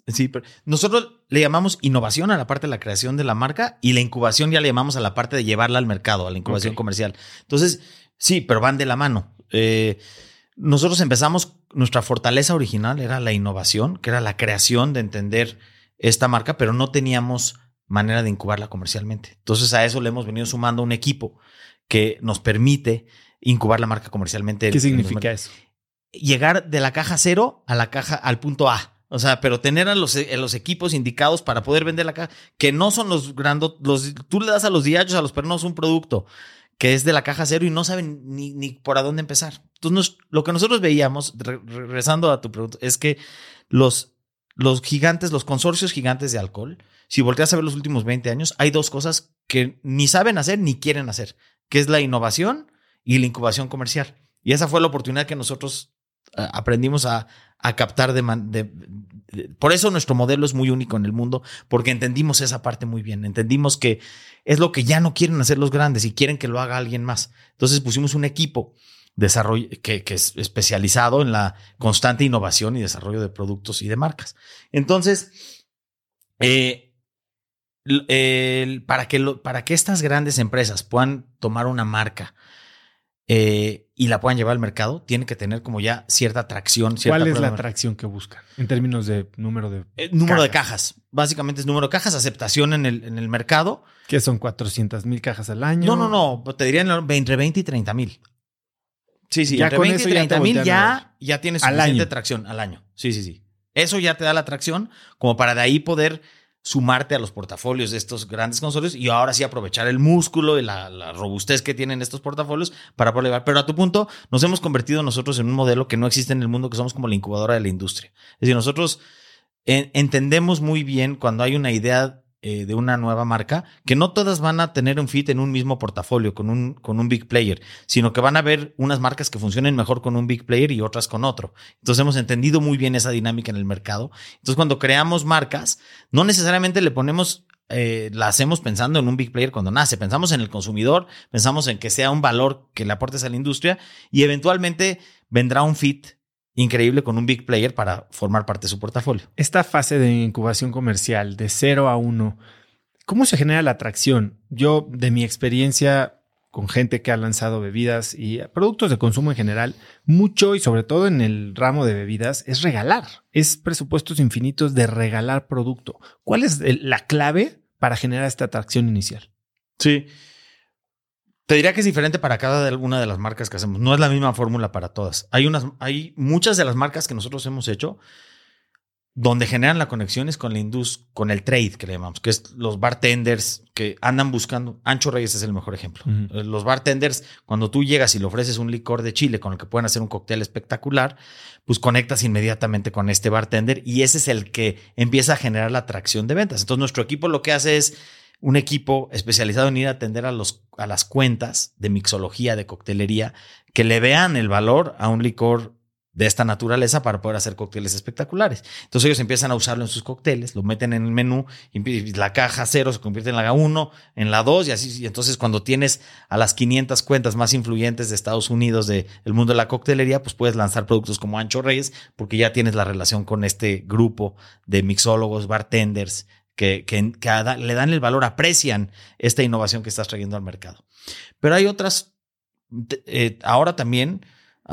Sí, pero nosotros le llamamos innovación a la parte de la creación de la marca y la incubación ya le llamamos a la parte de llevarla al mercado, a la incubación comercial. Entonces, sí, pero van de la mano. Eh, nosotros empezamos, nuestra fortaleza original era la innovación, que era la creación de entender esta marca, pero no teníamos manera de incubarla comercialmente. Entonces a eso le hemos venido sumando un equipo que nos permite incubar la marca comercialmente. ¿Qué significa eso? Llegar de la caja cero a la caja al punto A. O sea, pero tener a los, los equipos indicados para poder vender la caja, que no son los grandes, los, tú le das a los diachos, a los pernos un producto que es de la caja cero y no saben ni, ni por a dónde empezar. Entonces, lo que nosotros veíamos, regresando a tu pregunta, es que los, los gigantes, los consorcios gigantes de alcohol, si volteas a ver los últimos 20 años, hay dos cosas que ni saben hacer ni quieren hacer, que es la innovación y la incubación comercial. Y esa fue la oportunidad que nosotros eh, aprendimos a, captar de, Por eso nuestro modelo es muy único en el mundo, porque entendimos esa parte muy bien. Entendimos que es lo que ya no quieren hacer los grandes y quieren que lo haga alguien más. Entonces pusimos un equipo desarrollo, que, que es especializado en la constante innovación y desarrollo de productos y de marcas. Entonces, eh, para, que para que estas grandes empresas puedan tomar una marca eh, y la puedan llevar al mercado, tiene que tener como ya cierta atracción. ¿Cuál es la atracción que buscan en términos de número de eh, número cajas. de cajas? Básicamente es número de cajas, aceptación en el, en el mercado. Que son 400 mil cajas al año. No, no, no. Te dirían entre 20 y 30 mil. Sí, sí. Ya entre 20 y 30 mil ya, ya tienes suficiente atracción al año. Sí, sí, sí. Eso ya te da la atracción como para de ahí poder sumarte a los portafolios de estos grandes consorcios y ahora sí aprovechar el músculo y la, robustez que tienen estos portafolios para poder llevar. Pero a tu punto, nos hemos convertido nosotros en un modelo que no existe en el mundo, que somos como la incubadora de la industria. Es decir, nosotros entendemos muy bien cuando hay una idea eh, de una nueva marca, que no todas van a tener un fit en un mismo portafolio con un, con un big player, sino que van a haber unas marcas que funcionen mejor con un big player y otras con otro. Entonces hemos entendido muy bien esa dinámica en el mercado. Entonces cuando creamos marcas, no necesariamente le ponemos eh, la hacemos pensando en un big player cuando nace. Pensamos en el consumidor, pensamos en que sea un valor que le aportes a la industria y eventualmente vendrá un fit increíble con un big player para formar parte de su portafolio. Esta fase de incubación comercial de 0 a 1, ¿cómo se genera la atracción? Yo, de mi experiencia con gente que ha lanzado bebidas y productos de consumo en general, mucho y sobre todo en el ramo de bebidas es regalar, es presupuestos infinitos de regalar producto. ¿Cuál es la clave para generar esta atracción inicial? Sí. Te diría que es diferente para cada una de las marcas que hacemos. No es la misma fórmula para todas. Hay unas, hay muchas de las marcas que nosotros hemos hecho donde generan la conexiones con la industria, con el trade, que le llamamos, que es los bartenders que andan buscando. Ancho Reyes es el mejor ejemplo. Eh, los bartenders, cuando tú llegas y le ofreces un licor de Chile con el que pueden hacer un cóctel espectacular, pues conectas inmediatamente con este bartender y ese es el que empieza a generar la atracción de ventas. Entonces, nuestro equipo lo que hace es un equipo especializado en ir a atender a, los, a las cuentas de mixología, de coctelería, que le vean el valor a un licor de esta naturaleza para poder hacer cócteles espectaculares. Entonces ellos empiezan a usarlo en sus cócteles, lo meten en el menú, y la caja cero se convierte en la 1, en la 2 y así. Y entonces cuando tienes a las 500 cuentas más influyentes de Estados Unidos del mundo de la coctelería, pues puedes lanzar productos como Ancho Reyes porque ya tienes la relación con este grupo de mixólogos, bartenders, que, le dan el valor, aprecian esta innovación que estás trayendo al mercado. Pero hay otras, eh, ahora también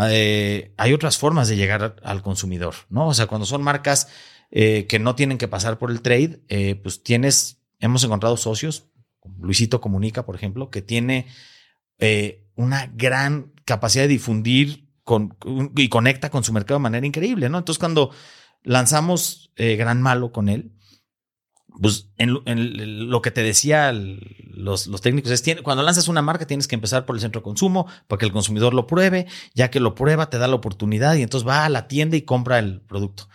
eh, hay otras formas de llegar al consumidor, ¿no? O sea, cuando son marcas eh, que no tienen que pasar por el trade, pues tienes, hemos encontrado socios, Luisito Comunica, por ejemplo, que tiene una gran capacidad de difundir con, y conecta con su mercado de manera increíble, ¿no? Entonces, cuando lanzamos Gran Malo con él, pues en, lo que te decía los, los, técnicos es, cuando lanzas una marca tienes que empezar por el centro de consumo para que el consumidor lo pruebe, ya que lo prueba te da la oportunidad y entonces va a la tienda y compra el producto.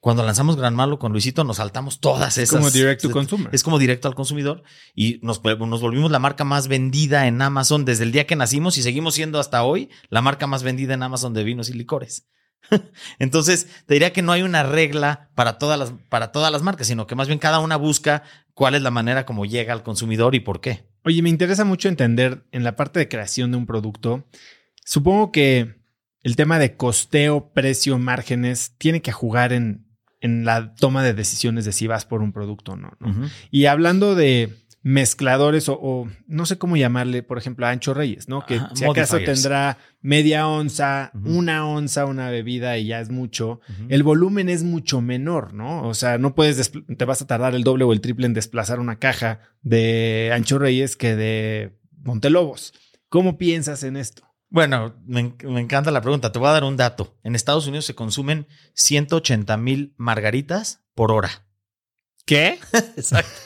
Cuando lanzamos Gran Malo con Luisito nos saltamos todas esas. Es como directo consumer. Es como directo al consumidor y nos, nos volvimos la marca más vendida en Amazon desde el día que nacimos y seguimos siendo hasta hoy la marca más vendida en Amazon de vinos y licores. Entonces, te diría que no hay una regla para todas, las, para todas las marcas, sino que más bien cada una busca cuál es la manera como llega al consumidor y por qué. Oye, me interesa mucho entender en la parte de creación de un producto. Supongo que el tema de costeo, precio, márgenes tiene que jugar en, en la toma de decisiones de si vas por un producto o no. ¿no? Y hablando de mezcladores o, no sé cómo llamarle, por ejemplo, a Ancho Reyes, ¿no? Que si acaso tendrá media onza, una onza, una bebida y ya es mucho. El volumen es mucho menor, ¿no? O sea, no puedes, te vas a tardar el doble o el triple en desplazar una caja de Ancho Reyes que de Montelobos. ¿Cómo piensas en esto? Bueno, me, me, encanta la pregunta. Te voy a dar un dato. En Estados Unidos se consumen 180 mil margaritas por hora. ¿Qué? Exacto.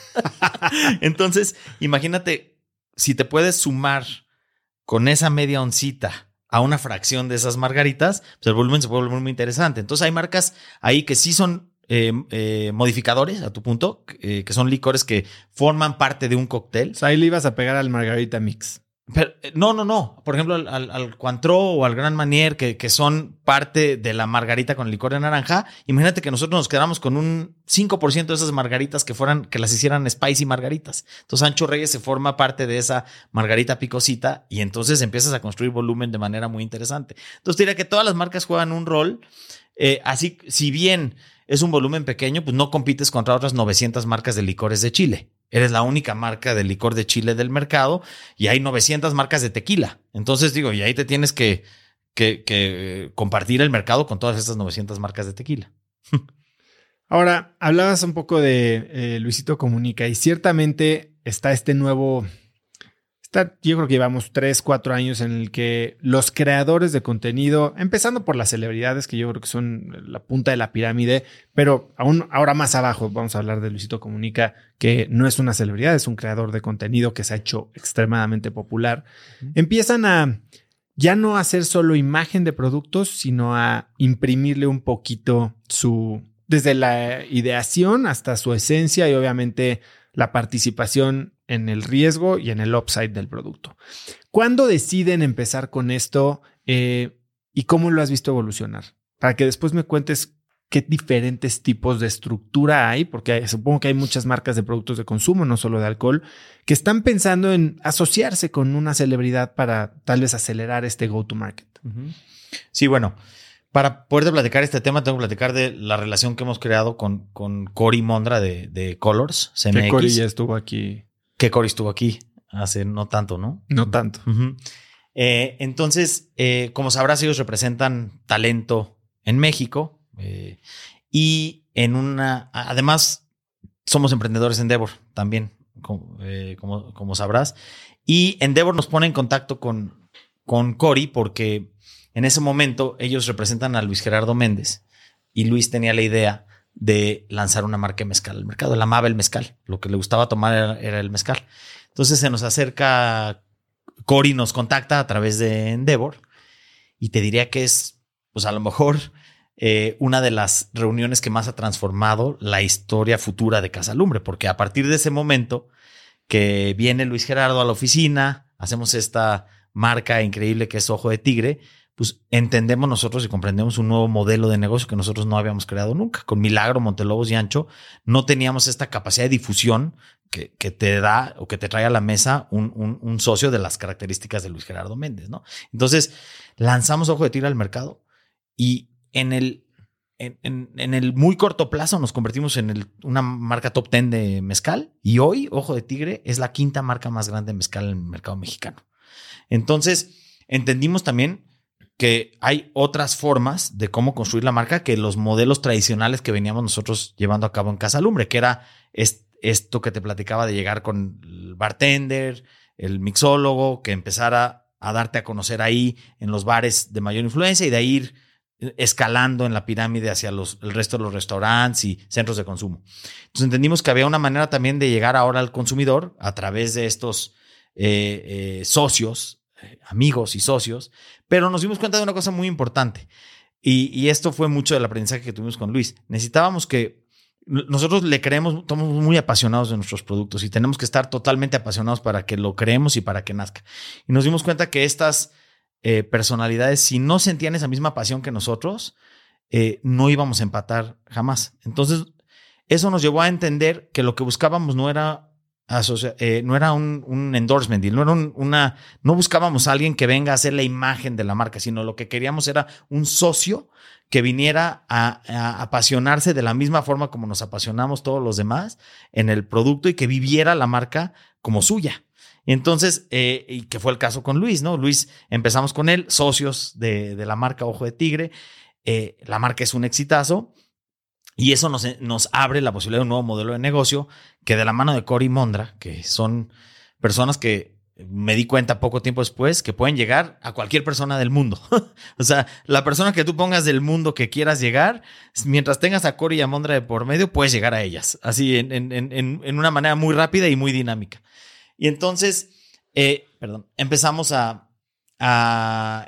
Entonces, imagínate si te puedes sumar con esa media oncita a una fracción de esas margaritas, pues el volumen se puede volver muy interesante. Entonces, hay marcas ahí que sí son eh, eh, modificadores, a tu punto, eh, que son licores que forman parte de un cóctel. O sea, ahí le ibas a pegar al margarita mix. Eh, no, no, no. Por ejemplo, al, al, o al Gran Manier, que, que, son parte de la margarita con licor de naranja. Imagínate que nosotros nos quedamos con un 5% de esas margaritas que fueran, que las hicieran spicy margaritas. Entonces, Ancho Reyes se forma parte de esa margarita picosita y entonces empiezas a construir volumen de manera muy interesante. Entonces, diría que todas las marcas juegan un rol. Eh, así, si bien es un volumen pequeño, pues no compites contra otras 900 marcas de licores de Chile. Eres la única marca de licor de Chile del mercado y hay 900 marcas de tequila. Entonces digo, y ahí te tienes que, que, compartir el mercado con todas estas 900 marcas de tequila. Ahora, hablabas un poco de eh, Luisito Comunica y ciertamente está este nuevo yo creo que llevamos tres, cuatro años en el que los creadores de contenido, empezando por las celebridades, que yo creo que son la punta de la pirámide, pero aún ahora más abajo vamos a hablar de Luisito Comunica, que no es una celebridad, es un creador de contenido que se ha hecho extremadamente popular. Empiezan a ya no hacer solo imagen de productos, sino a imprimirle un poquito su, desde la ideación hasta su esencia y obviamente la participación en el riesgo y en el upside del producto. ¿Cuándo deciden empezar con esto eh, y cómo lo has visto evolucionar? Para que después me cuentes qué diferentes tipos de estructura hay, porque supongo que hay muchas marcas de productos de consumo, no solo de alcohol, que están pensando en asociarse con una celebridad para tal vez acelerar este go-to-market. Sí, bueno, para poder platicar este tema, tengo que platicar de la relación que hemos creado con, con Cory Mondra de, Colors, CMX. Que Cory ya estuvo aquí. Que Cory estuvo aquí hace no tanto, ¿no? No tanto. Eh, entonces, eh, como sabrás, ellos representan talento en México eh, y en una, además, somos emprendedores en Endeavor también, como, como, sabrás. Y Endeavor nos pone en contacto con, con Cory porque en ese momento ellos representan a Luis Gerardo Méndez y Luis tenía la idea de lanzar una marca de mezcal al mercado. Él amaba el mezcal. Lo que le gustaba tomar era, el mezcal. Entonces se nos acerca Cory, nos contacta a través de Endeavor y te diría que es, pues a lo mejor, eh, una de las reuniones que más ha transformado la historia futura de Casa Lumbre, porque a partir de ese momento que viene Luis Gerardo a la oficina, hacemos esta marca increíble que es Ojo de Tigre, pues entendemos nosotros y comprendemos un nuevo modelo de negocio que nosotros no habíamos creado nunca. Con Milagro, Montelobos y Ancho no teníamos esta capacidad de difusión que, te da o que te trae a la mesa un, socio de las características de Luis Gerardo Méndez, ¿no? Entonces lanzamos Ojo de Tigre al mercado y en el, en, el muy corto plazo nos convertimos en una marca top 10 de mezcal y hoy Ojo de Tigre es la quinta marca más grande de mezcal en el mercado mexicano. Entonces entendimos también que hay otras formas de cómo construir la marca que los modelos tradicionales que veníamos nosotros llevando a cabo en Casa Lumbre, que era esto que te platicaba de llegar con el bartender, el mixólogo, que empezara a darte a conocer ahí en los bares de mayor influencia y de ahí ir escalando en la pirámide hacia los, el resto de los restaurantes y centros de consumo. Entonces entendimos que había una manera también de llegar ahora al consumidor a través de estos eh, eh, socios amigos y socios, pero nos dimos cuenta de una cosa muy importante. Y, esto fue mucho del aprendizaje que tuvimos con Luis. Necesitábamos que nosotros le creemos, estamos muy apasionados de nuestros productos y tenemos que estar totalmente apasionados para que lo creemos y para que nazca. Y nos dimos cuenta que estas eh, personalidades, si no sentían esa misma pasión que nosotros, eh, no íbamos a empatar jamás. Entonces, eso nos llevó a entender que lo que buscábamos no era eh, no era un, endorsement deal, no era una, no buscábamos a alguien que venga a hacer la imagen de la marca, sino lo que queríamos era un socio que viniera a, apasionarse de la misma forma como nos apasionamos todos los demás en el producto y que viviera la marca como suya. Y entonces, eh, y que fue el caso con Luis, ¿no? Luis, empezamos con él, socios de, la marca Ojo de Tigre. Eh, la marca es un exitazo y eso nos, abre la posibilidad de un nuevo modelo de negocio que de la mano de Cory Mondra, que son personas que me di cuenta poco tiempo después que pueden llegar a cualquier persona del mundo. o sea, la persona que tú pongas del mundo que quieras llegar, mientras tengas a Cory y a Mondra de por medio, puedes llegar a ellas. Así, en, una manera muy rápida y muy dinámica. Y entonces, eh, perdón, empezamos a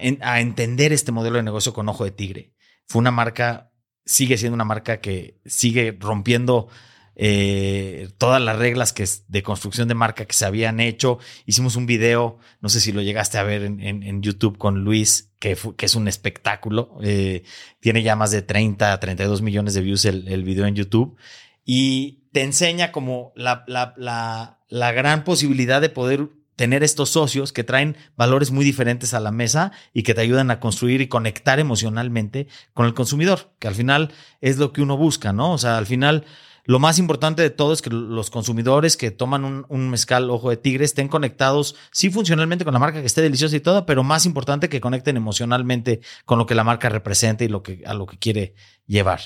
entender este modelo de negocio con ojo de tigre. Fue una marca sigue siendo una marca que sigue rompiendo eh, todas las reglas que de construcción de marca que se habían hecho. Hicimos un video, no sé si lo llegaste a ver en, YouTube con Luis, que, que es un espectáculo. Eh, tiene ya más de 30, 32 millones de views el, el video en YouTube. Y te enseña como la, la, la, la gran posibilidad de poder tener estos socios que traen valores muy diferentes a la mesa y que te ayudan a construir y conectar emocionalmente con el consumidor, que al final es lo que uno busca, ¿no? O sea, al final lo más importante de todo es que los consumidores que toman un, mezcal ojo de tigre estén conectados, sí funcionalmente con la marca, que esté deliciosa y todo, pero más importante que conecten emocionalmente con lo que la marca representa y lo que, a lo que quiere llevar.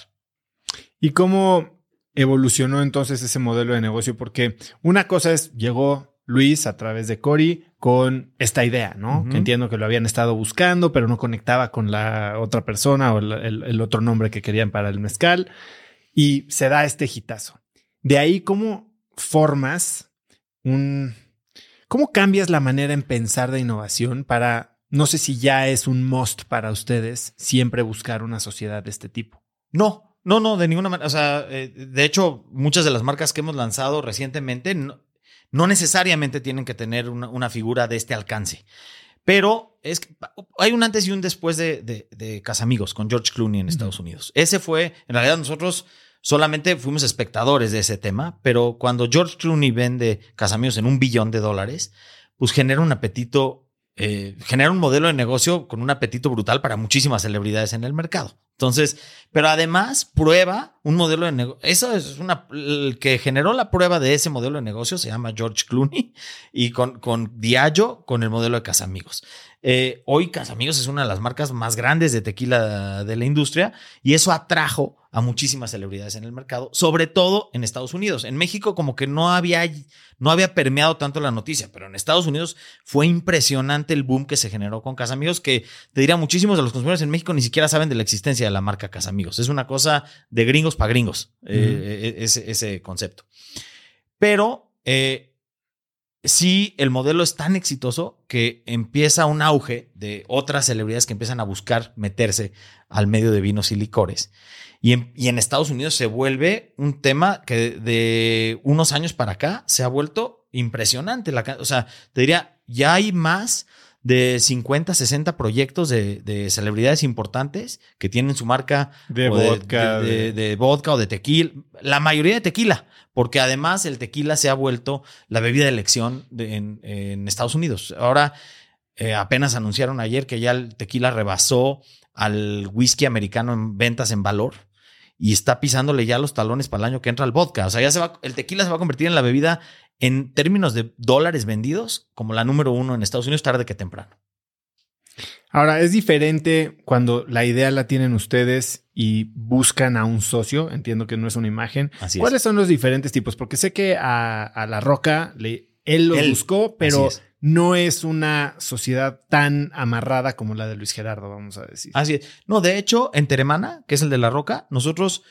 ¿Y cómo evolucionó entonces ese modelo de negocio? Porque una cosa es, llegó Luis a través de Cory con esta idea, ¿no? Que entiendo que lo habían estado buscando, pero no conectaba con la otra persona o el, otro nombre que querían para el mezcal. Y se da este hitazo. De ahí, ¿cómo formas un... ¿Cómo cambias la manera en pensar de innovación para, no sé si ya es un must para ustedes, siempre buscar una sociedad de este tipo? No, no, no, de ninguna manera. O sea, eh, de hecho, muchas de las marcas que hemos lanzado recientemente no, necesariamente tienen que tener una, figura de este alcance. Pero es que hay un antes y un después de, de, de Casamigos con George Clooney en Estados Unidos. Ese fue, en realidad nosotros solamente fuimos espectadores de ese tema, pero cuando George Clooney vende Casamigos en un billón de dólares, pues genera un apetito eh, genera un modelo de negocio con un apetito brutal para muchísimas celebridades en el mercado. Entonces, pero además prueba un modelo de negocio. Eso es una, el que generó la prueba de ese modelo de negocio se llama George Clooney y con, con Diageo con el modelo de Casamigos. Eh, hoy Casamigos es una de las marcas más grandes de tequila de la industria y eso atrajo a muchísimas celebridades en el mercado, sobre todo en Estados Unidos. En México como que no había, no había permeado tanto la noticia, pero en Estados Unidos fue impresionante el boom que se generó con Casamigos, que te diría muchísimos de los consumidores en México ni siquiera saben de la existencia de la marca Casamigos. Es una cosa de gringos para gringos, eh, e, ese, ese, concepto. Pero eh, sí, el modelo es tan exitoso que empieza un auge de otras celebridades que empiezan a buscar meterse al medio de vinos y licores. Y en, Estados Unidos se vuelve un tema que de unos años para acá se ha vuelto impresionante. o sea, te diría, ya hay más de 50, 60 proyectos de, celebridades importantes que tienen su marca de, vodka, de, vodka o de tequila. La mayoría de tequila, porque además el tequila se ha vuelto la bebida de elección en, Estados Unidos. Ahora, eh, apenas anunciaron ayer que ya el tequila rebasó al whisky americano en ventas en valor y está pisándole ya los talones para el año que entra al vodka. O sea, ya se va, el tequila se va a convertir en la bebida en términos de dólares vendidos como la número uno en Estados Unidos tarde que temprano. Ahora, es diferente cuando la idea la tienen ustedes y buscan a un socio. Entiendo que no es una imagen. ¿Cuáles son los diferentes tipos? Porque sé que a, La Roca le, él lo buscó, pero no es una sociedad tan amarrada como la de Luis Gerardo, vamos a decir. Así es. No, de hecho, en Teremana, que es el de La Roca, nosotros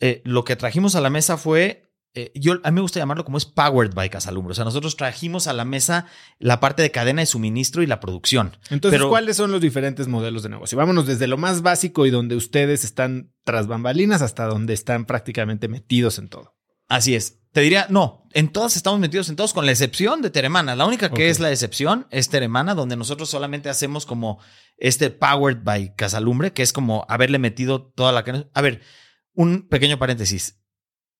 eh, lo que trajimos a la mesa fue eh, yo, a mí me gusta llamarlo como es powered by Casalumbre. O sea, nosotros trajimos a la mesa la parte de cadena de suministro y la producción. Entonces, ¿cuáles son los diferentes modelos de negocio? Vámonos desde lo más básico y donde ustedes están tras bambalinas hasta donde están prácticamente metidos en todo. Así es. Te diría, no, en todas estamos metidos en todos, con la excepción de Teremana. La única que es la excepción es Teremana, donde nosotros solamente hacemos como este Powered by Casalumbre, que es como haberle metido toda la... A ver, un pequeño paréntesis.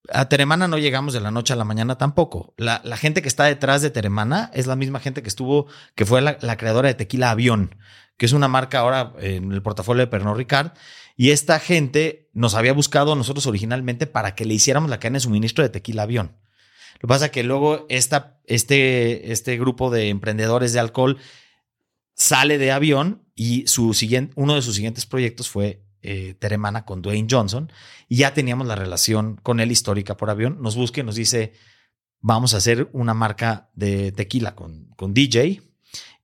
A Teremana no llegamos de la noche a la mañana tampoco. La, gente que está detrás de Teremana es la misma gente que estuvo, que fue la, creadora de Tequila Avión, que es una marca ahora en el portafolio de Pernod Ricard y esta gente nos había buscado nosotros originalmente para que le hiciéramos la cadena de suministro de tequila avión. Lo que pasa es que luego este, este grupo de emprendedores de alcohol sale de avión y su siguiente, uno de sus siguientes proyectos fue eh, Teremana con Dwayne Johnson y ya teníamos la relación con él histórica por avión. Nos busca y nos dice, vamos a hacer una marca de tequila con, con DJ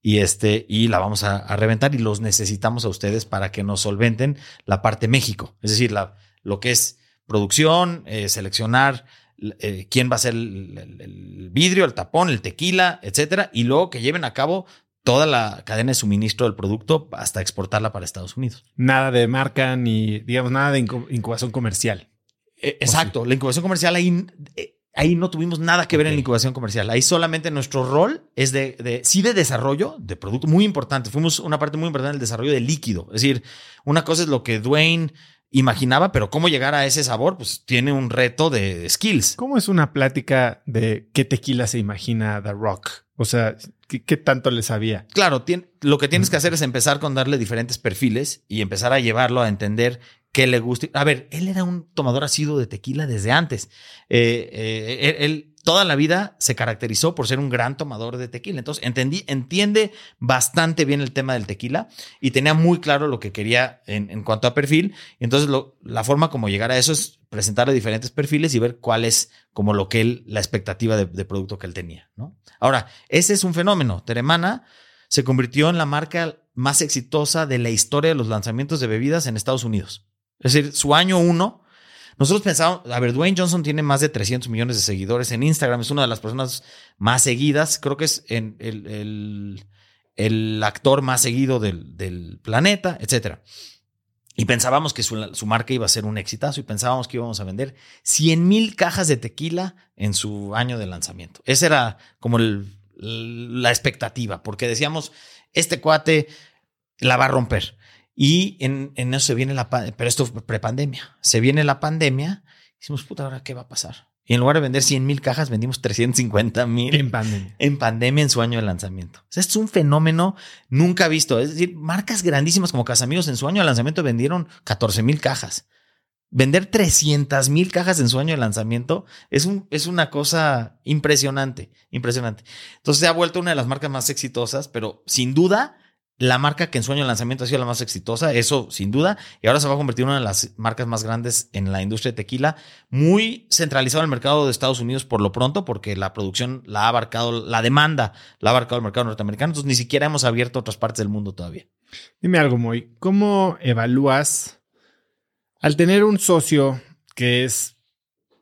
y este y la vamos a, reventar y los necesitamos a ustedes para que nos solventen la parte México, es decir, la, lo que es producción, eh, seleccionar eh, quién va a ser el, vidrio, el tapón, el tequila, etcétera, y luego que lleven a cabo toda la cadena de suministro del producto hasta exportarla para Estados Unidos. Nada de marca ni, digamos, nada de incubación comercial. Eh, exacto, la incubación comercial ahí ahí no tuvimos nada que ver en la incubación comercial. Ahí solamente nuestro rol es de, de, sí de desarrollo de producto muy importante. Fuimos una parte muy importante del desarrollo de líquido. Es decir, una cosa es lo que Dwayne imaginaba, pero cómo llegar a ese sabor, pues tiene un reto de, skills. ¿Cómo es una plática de qué tequila se imagina The Rock? O sea, ¿qué, tanto le sabía? Claro, lo que tienes que hacer es empezar con darle diferentes perfiles y empezar a llevarlo a entender qué le gusta. A ver, él era un tomador asiduo de tequila desde antes. Eh, eh, él, toda la vida se caracterizó por ser un gran tomador de tequila. Entonces, entendí, entiende bastante bien el tema del tequila y tenía muy claro lo que quería en, cuanto a perfil. Entonces, la forma como llegar a eso es presentarle diferentes perfiles y ver cuál es como lo que él, la expectativa de, producto que él tenía. Ahora, ese es un fenómeno. Teremana se convirtió en la marca más exitosa de la historia de los lanzamientos de bebidas en Estados Unidos. Es decir, su año uno, nosotros pensábamos, a ver, Dwayne Johnson tiene más de 300 millones de seguidores en Instagram, es una de las personas más seguidas, creo que es el, el, el actor más seguido del, del planeta, etc. Y pensábamos que su, su, marca iba a ser un exitazo y pensábamos que íbamos a vender 100 mil cajas de tequila en su año de lanzamiento. Esa era como la expectativa, porque decíamos, este cuate la va a romper. Y en, en eso se viene la pero esto fue prepandemia. Se viene la pandemia. Y decimos, puta, ahora qué va a pasar. Y en lugar de vender 100 mil cajas, vendimos 350 mil. En pandemia. En pandemia, en su año de lanzamiento. O sea, es un fenómeno nunca visto. Es decir, marcas grandísimas como Casamigos en su año de lanzamiento vendieron 14 mil cajas. Vender 300 mil cajas en su año de lanzamiento es, un, es una cosa impresionante, impresionante. Entonces se ha vuelto una de las marcas más exitosas, pero sin duda la marca que en su año de lanzamiento ha sido la más exitosa, eso sin duda, y ahora se va a convertir en una de las marcas más grandes en la industria de tequila, muy centralizado en el mercado de Estados Unidos por lo pronto, porque la producción la ha abarcado, la demanda la ha abarcado el mercado norteamericano, entonces ni siquiera hemos abierto otras partes del mundo todavía. Dime algo, Moy, ¿cómo evalúas al tener un socio que es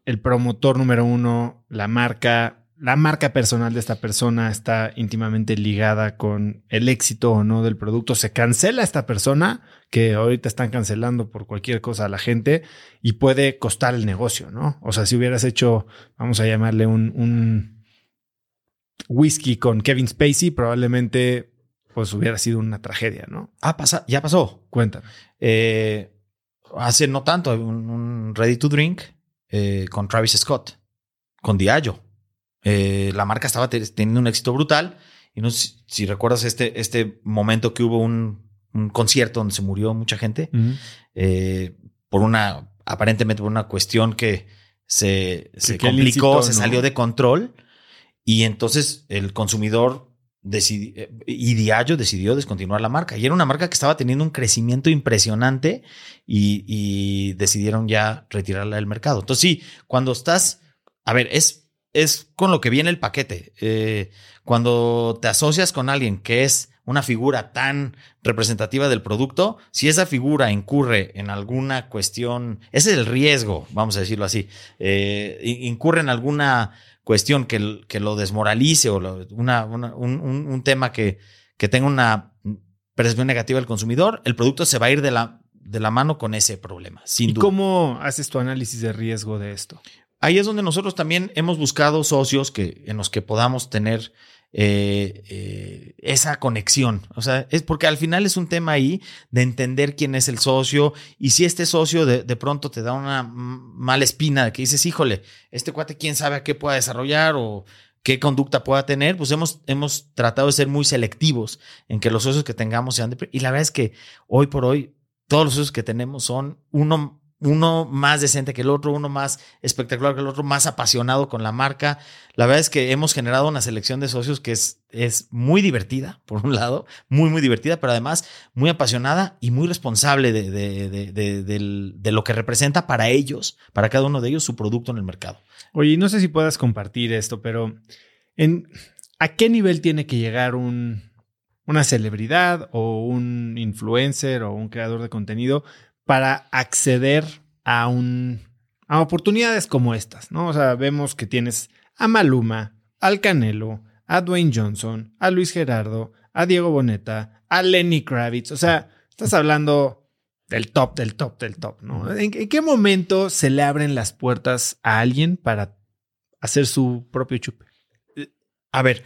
el promotor número uno, la marca la marca personal de esta persona está íntimamente ligada con el éxito o no del producto. Se cancela esta persona, que ahorita están cancelando por cualquier cosa a la gente, y puede costar el negocio, ¿no? O sea, si hubieras hecho, vamos a llamarle un, un whisky con Kevin Spacey, probablemente pues hubiera sido una tragedia, ¿no? Ah, pasa, ya pasó. Cuéntame. Eh, hace no tanto, un, Ready to Drink eh, con Travis Scott, con Diageo eh, la marca estaba teniendo un éxito brutal. Y no sé si, recuerdas este, este momento que hubo un, concierto donde se murió mucha gente eh, por una, aparentemente por una cuestión que se, se complicó, se salió de control. Y entonces el consumidor decidió, eh, y Diageo decidió descontinuar la marca. Y era una marca que estaba teniendo un crecimiento impresionante y, y decidieron ya retirarla del mercado. Entonces sí, cuando estás, a ver, es es con lo que viene el paquete. Eh, cuando te asocias con alguien que es una figura tan representativa del producto, si esa figura incurre en alguna cuestión, ese es el riesgo, vamos a decirlo así, eh, incurre en alguna cuestión que, que lo desmoralice o una, un, tema que, que tenga una percepción negativa del consumidor, el producto se va a ir de la, de la mano con ese problema. Sin ¿Y cómo haces tu análisis de riesgo de esto? Ahí es donde nosotros también hemos buscado socios que, en los que podamos tener eh, eh, esa conexión. O sea, es porque al final es un tema ahí de entender quién es el socio y si este socio de, pronto te da una mala espina de que dices, híjole, este cuate quién sabe a qué pueda desarrollar o qué conducta pueda tener, pues hemos, hemos tratado de ser muy selectivos en que los socios que tengamos sean de... Y la verdad es que hoy por hoy todos los socios que tenemos son uno uno más decente que el otro, uno más espectacular que el otro, más apasionado con la marca. La verdad es que hemos generado una selección de socios que es, es muy divertida, por un lado, muy, muy divertida, pero además muy apasionada y muy responsable de, de, lo que representa para ellos, para cada uno de ellos, su producto en el mercado. Oye, no sé si puedas compartir esto, pero en, ¿a qué nivel tiene que llegar un, una celebridad o un influencer o un creador de contenido para acceder a un a oportunidades como estas, ¿no? O sea, vemos que tienes a Maluma, al Canelo, a Dwayne Johnson, a Luis Gerardo, a Diego Boneta, a Lenny Kravitz, o sea, estás hablando del top, del top, del top, ¿no? ¿En, qué momento se le abren las puertas a alguien para hacer su propio chupe? A ver,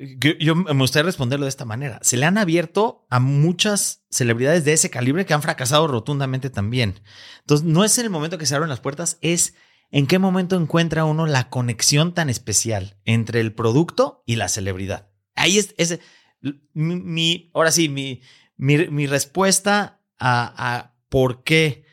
yo, me gustaría responderlo de esta manera. Se le han abierto a muchas celebridades de ese calibre que han fracasado rotundamente también. Entonces, no es en el momento que se abren las puertas, es en qué momento encuentra uno la conexión tan especial entre el producto y la celebridad. Ahí es, mi, ahora sí, mi, mi, respuesta a, por qué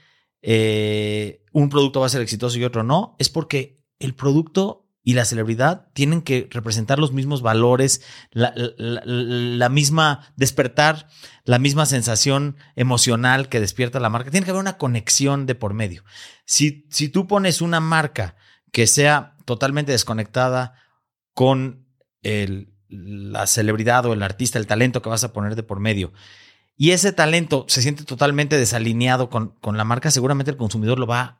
eh, un producto va a ser exitoso y otro no, es porque el producto y la celebridad tienen que representar los mismos valores, la, misma, despertar la misma sensación emocional que despierta la marca. Tiene que haber una conexión de por medio. Si, si tú pones una marca que sea totalmente desconectada con el, la celebridad o el artista, el talento que vas a poner de por medio, y ese talento se siente totalmente desalineado con, con la marca, seguramente el consumidor lo va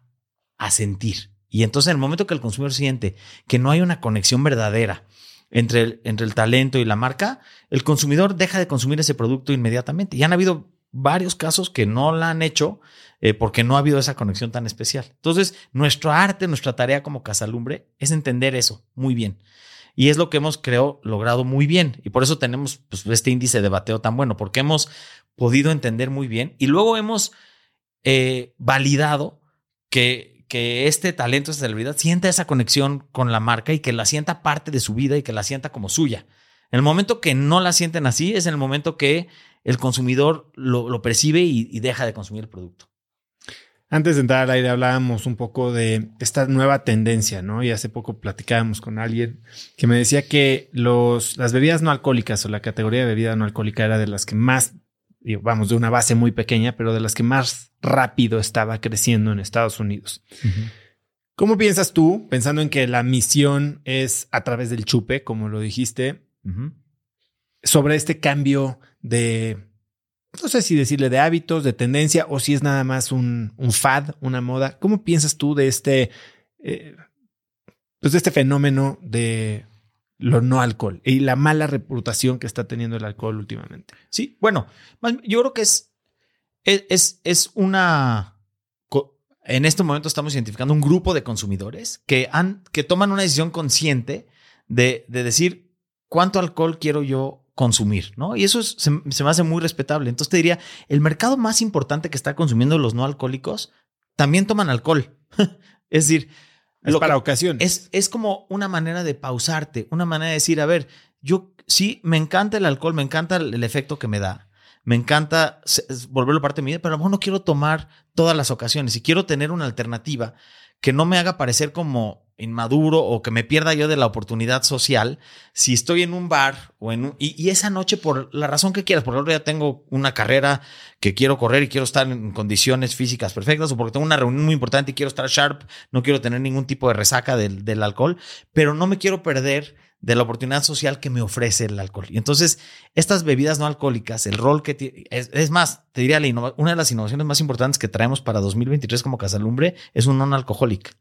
a sentir. Y entonces en el momento que el consumidor siente que no hay una conexión verdadera entre el, entre el talento y la marca, el consumidor deja de consumir ese producto inmediatamente. Y han habido varios casos que no la han hecho eh, porque no ha habido esa conexión tan especial. Entonces, nuestro arte, nuestra tarea como Casalumbre es entender eso muy bien. Y es lo que hemos, creo, logrado muy bien. Y por eso tenemos pues, este índice de bateo tan bueno, porque hemos podido entender muy bien y luego hemos eh, validado que, que este talento, esta celebridad, sienta esa conexión con la marca y que la sienta parte de su vida y que la sienta como suya. En el momento que no la sienten así, es en el momento que el consumidor lo, percibe y, y deja de consumir el producto. Antes de entrar al aire hablábamos un poco de esta nueva tendencia, ¿no? Y hace poco platicábamos con alguien que me decía que los, las bebidas no alcohólicas o la categoría de bebida no alcohólica era de las que más, vamos, de una base muy pequeña, pero de las que más rápido estaba creciendo en Estados Unidos. ¿Cómo piensas tú, pensando en que la misión es a través del chupe, como lo dijiste, sobre este cambio de no sé si decirle de hábitos, de tendencia, o si es nada más un, un fad, una moda. ¿Cómo piensas tú de este, eh, pues de este fenómeno de lo no alcohol y la mala reputación que está teniendo el alcohol últimamente? Sí, bueno, yo creo que es, es, es una... En este momento estamos identificando un grupo de consumidores que, han, que toman una decisión consciente de, de decir cuánto alcohol quiero yo consumir, ¿no? Y eso se, me hace muy respetable. Entonces te diría, el mercado más importante que está consumiendo los no alcohólicos también toman alcohol. es decir, es para ocasiones. Es, es como una manera de pausarte, una manera de decir, a ver, yo sí, me encanta el alcohol, me encanta el, efecto que me da. Me encanta volverlo parte de mi vida, pero a lo mejor no quiero tomar todas las ocasiones y quiero tener una alternativa que no me haga parecer como inmaduro o que me pierda yo de la oportunidad social si estoy en un bar o en un, y, esa noche por la razón que quieras, porque ahora ya tengo una carrera que quiero correr y quiero estar en condiciones físicas perfectas o porque tengo una reunión muy importante y quiero estar sharp, no quiero tener ningún tipo de resaca del, alcohol, pero no me quiero perder de la oportunidad social que me ofrece el alcohol. Y entonces, estas bebidas no alcohólicas, el rol que es, es, más, te diría, una de las innovaciones más importantes que traemos para 2023 como Casalumbre es un non-alcoholic.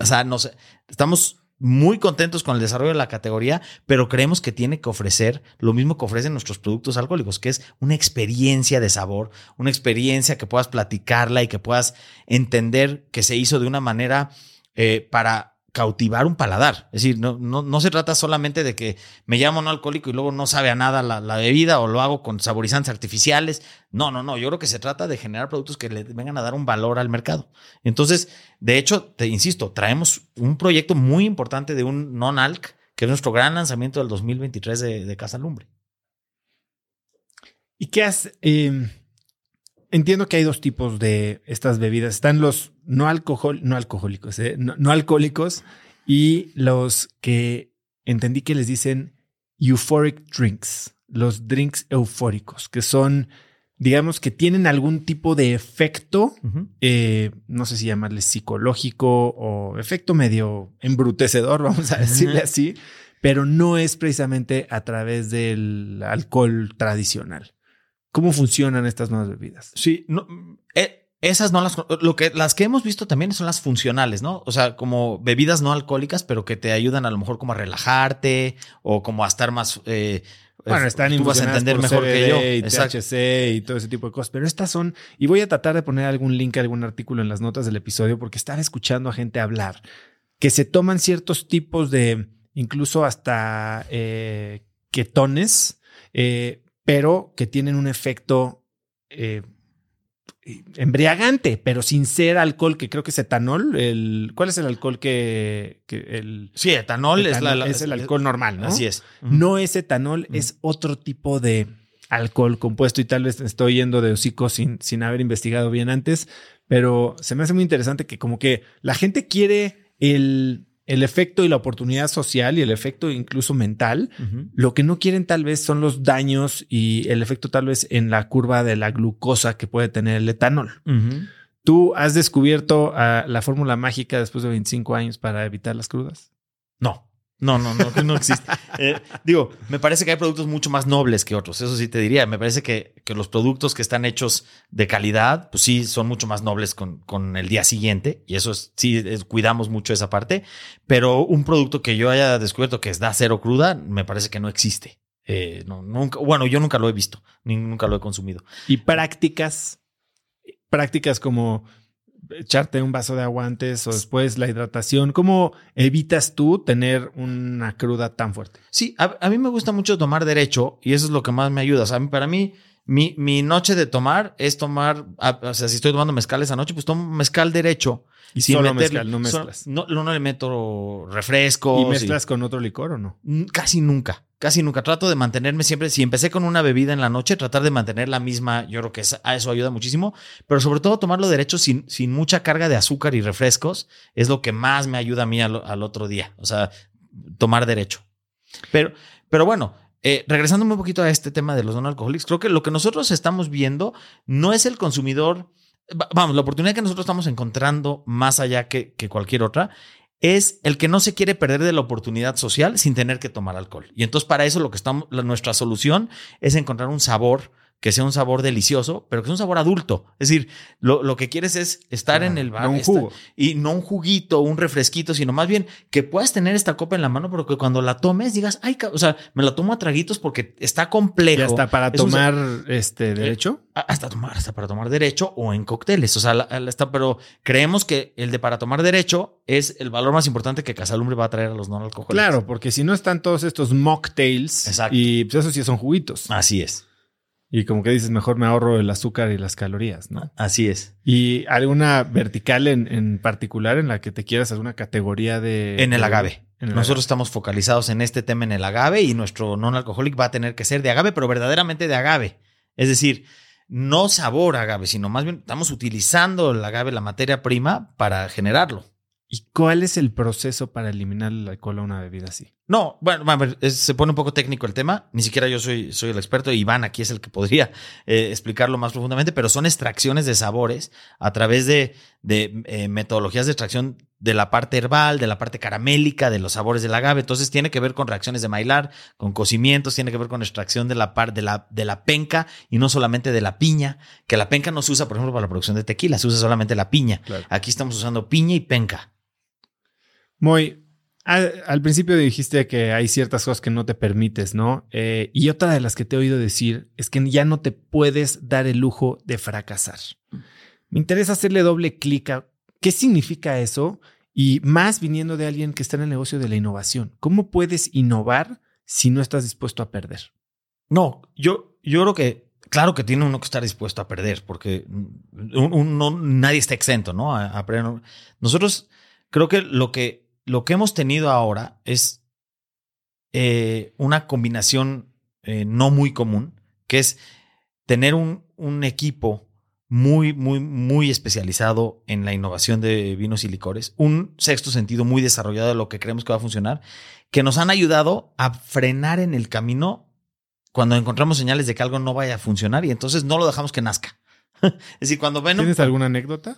O sea, no sé, estamos muy contentos con el desarrollo de la categoría, pero creemos que tiene que ofrecer lo mismo que ofrecen nuestros productos alcohólicos, que es una experiencia de sabor, una experiencia que puedas platicarla y que puedas entender que se hizo de una manera eh, para cautivar un paladar. Es decir, no, no, no, se trata solamente de que me llamo no alcohólico y luego no sabe a nada la, bebida o lo hago con saborizantes artificiales. No, no, no. Yo creo que se trata de generar productos que le vengan a dar un valor al mercado. Entonces, de hecho, te insisto, traemos un proyecto muy importante de un non-alc, que es nuestro gran lanzamiento del 2023 de, de Casa Lumbre. ¿Y qué has... Em, entiendo que hay dos tipos de estas bebidas. Están los no, alcohol, no alcohólicos, ¿eh? no, alcohólicos y los que entendí que les dicen euphoric drinks, los drinks eufóricos, que son, digamos, que tienen algún tipo de efecto, eh, no sé si llamarle psicológico o efecto medio embrutecedor, vamos a decirle así, pero no es precisamente a través del alcohol tradicional. ¿Cómo funcionan estas nuevas bebidas? Sí, no, eh, esas no las, lo que, las que hemos visto también son las funcionales, ¿no? O sea, como bebidas no alcohólicas, pero que te ayudan a lo mejor como a relajarte o como a estar más, eh, bueno, están tú vas a entender mejor que yo. Y THC y todo ese tipo de cosas. Pero estas son, y voy a tratar de poner algún link, algún artículo en las notas del episodio, porque están escuchando a gente hablar que se toman ciertos tipos de, incluso hasta eh, ketones, eh, pero que tienen un efecto eh, embriagante, pero sin ser alcohol, que creo que es etanol. El, ¿Cuál es el alcohol que, el... Sí, etanol, es, la, es, el alcohol normal, ¿no? Así es. No es etanol, es otro tipo de alcohol compuesto y tal vez estoy yendo de hocico sin, sin haber investigado bien antes, pero se me hace muy interesante que como que la gente quiere el el efecto y la oportunidad social y el efecto incluso mental. Lo que no quieren tal vez son los daños y el efecto tal vez en la curva de la glucosa que puede tener el etanol. ¿Tú has descubierto ah, la fórmula mágica después de 25 años para evitar las crudas? No. No, no, no, existe. Eh, digo, me parece que hay productos mucho más nobles que otros. Eso sí te diría. Me parece que, que los productos que están hechos de calidad, pues sí, son mucho más nobles con, con el día siguiente. Y eso es, sí, cuidamos mucho esa parte. Pero un producto que yo haya descubierto que es da cero cruda, me parece que no existe. Eh, no, nunca, bueno, yo nunca lo he visto, ni nunca lo he consumido. ¿Y prácticas? Prácticas como echarte un vaso de agua antes o después la hidratación. ¿Cómo evitas tú tener una cruda tan fuerte? Sí, a, a mí me gusta mucho tomar derecho y eso es lo que más me ayuda. O sea, para mí, mi, mi noche de tomar es tomar, o sea, si estoy tomando mezcal esa noche, pues tomo mezcal derecho. Y solo mezcal, no mezclas. no, no le meto refrescos. ¿Y mezclas con otro licor o no? Casi nunca, casi nunca. Trato de mantenerme siempre, si empecé con una bebida en la noche, tratar de mantener la misma, yo creo que a eso ayuda muchísimo, pero sobre todo tomarlo derecho sin, sin mucha carga de azúcar y refrescos es lo que más me ayuda a mí al, al otro día, o sea, tomar derecho. Pero, pero bueno, eh, regresando un poquito a este tema de los no alcohólicos, creo que lo que nosotros estamos viendo no es el consumidor vamos, la oportunidad que nosotros estamos encontrando más allá que, que, cualquier otra es el que no se quiere perder de la oportunidad social sin tener que tomar alcohol. Y entonces para eso lo que estamos, nuestra solución es encontrar un sabor que sea un sabor delicioso, pero que sea un sabor adulto. Es decir, lo, lo que quieres es estar en el bar no un jugo. y no un juguito, un refresquito, sino más bien que puedas tener esta copa en la mano, pero que cuando la tomes digas, ay, o sea, me la tomo a traguitos porque está complejo. ¿Y hasta para Es un- tomar este derecho? a- hasta tomar, hasta para tomar derecho o en cócteles. O sea, la- la- está, pero creemos que el de para tomar derecho es el valor más importante que Casalumbre va a traer a los no alcohólicos. Claro, porque si no están todos estos mocktails Exacto. y pues esos sí son juguitos. Así es. Y como que dices, mejor me ahorro el azúcar y las calorías, ¿no? Así es. ¿Y alguna vertical en, en particular en la que te quieras alguna categoría de... En el agave. en el Nosotros estamos focalizados en este tema en el agave y nuestro non alcoholic va a tener que ser de agave, pero verdaderamente de agave. Es decir, no sabor agave, sino más bien estamos utilizando el agave, la materia prima, para generarlo. ¿Y cuál es el proceso para eliminar el alcohol a una bebida así? No, bueno, a ver, es- se pone un poco técnico el tema. Ni siquiera yo soy, soy el experto. Iván aquí es el que podría eh, explicarlo más profundamente, pero son extracciones de sabores a través de, de, eh, metodologías de extracción de la parte herbal, de la parte caramélica, de los sabores del agave. Entonces tiene que ver con reacciones de Maillard, con cocimientos, tiene que ver con extracción de la parte de la, de la penca y no solamente de la piña, que la penca no se usa, por ejemplo, para la producción de tequila, se usa solamente la piña. Claro. Aquí estamos usando piña y penca. Muy. Al, al principio dijiste que hay ciertas cosas que no te permites, ¿no? Eh, y otra de las que te he oído decir es que ya no te puedes dar el lujo de fracasar. Me interesa hacerle doble clic a qué significa eso y más viniendo de alguien que está en el negocio de la innovación. ¿Cómo puedes innovar si no estás dispuesto a perder? No, yo, yo creo que, claro que tiene uno que estar dispuesto a perder, porque nadie está exento, ¿no? A. Nosotros creo que lo que, lo que hemos tenido ahora es eh, una combinación eh, no muy común, que es tener un, un equipo muy, muy, muy especializado en la innovación de vinos y licores, un sexto sentido muy desarrollado de lo que creemos que va a funcionar, que nos han ayudado a frenar en el camino cuando encontramos señales de que algo no vaya a funcionar y entonces no lo dejamos que nazca. es decir, cuando ven... ¿Tienes alguna anécdota?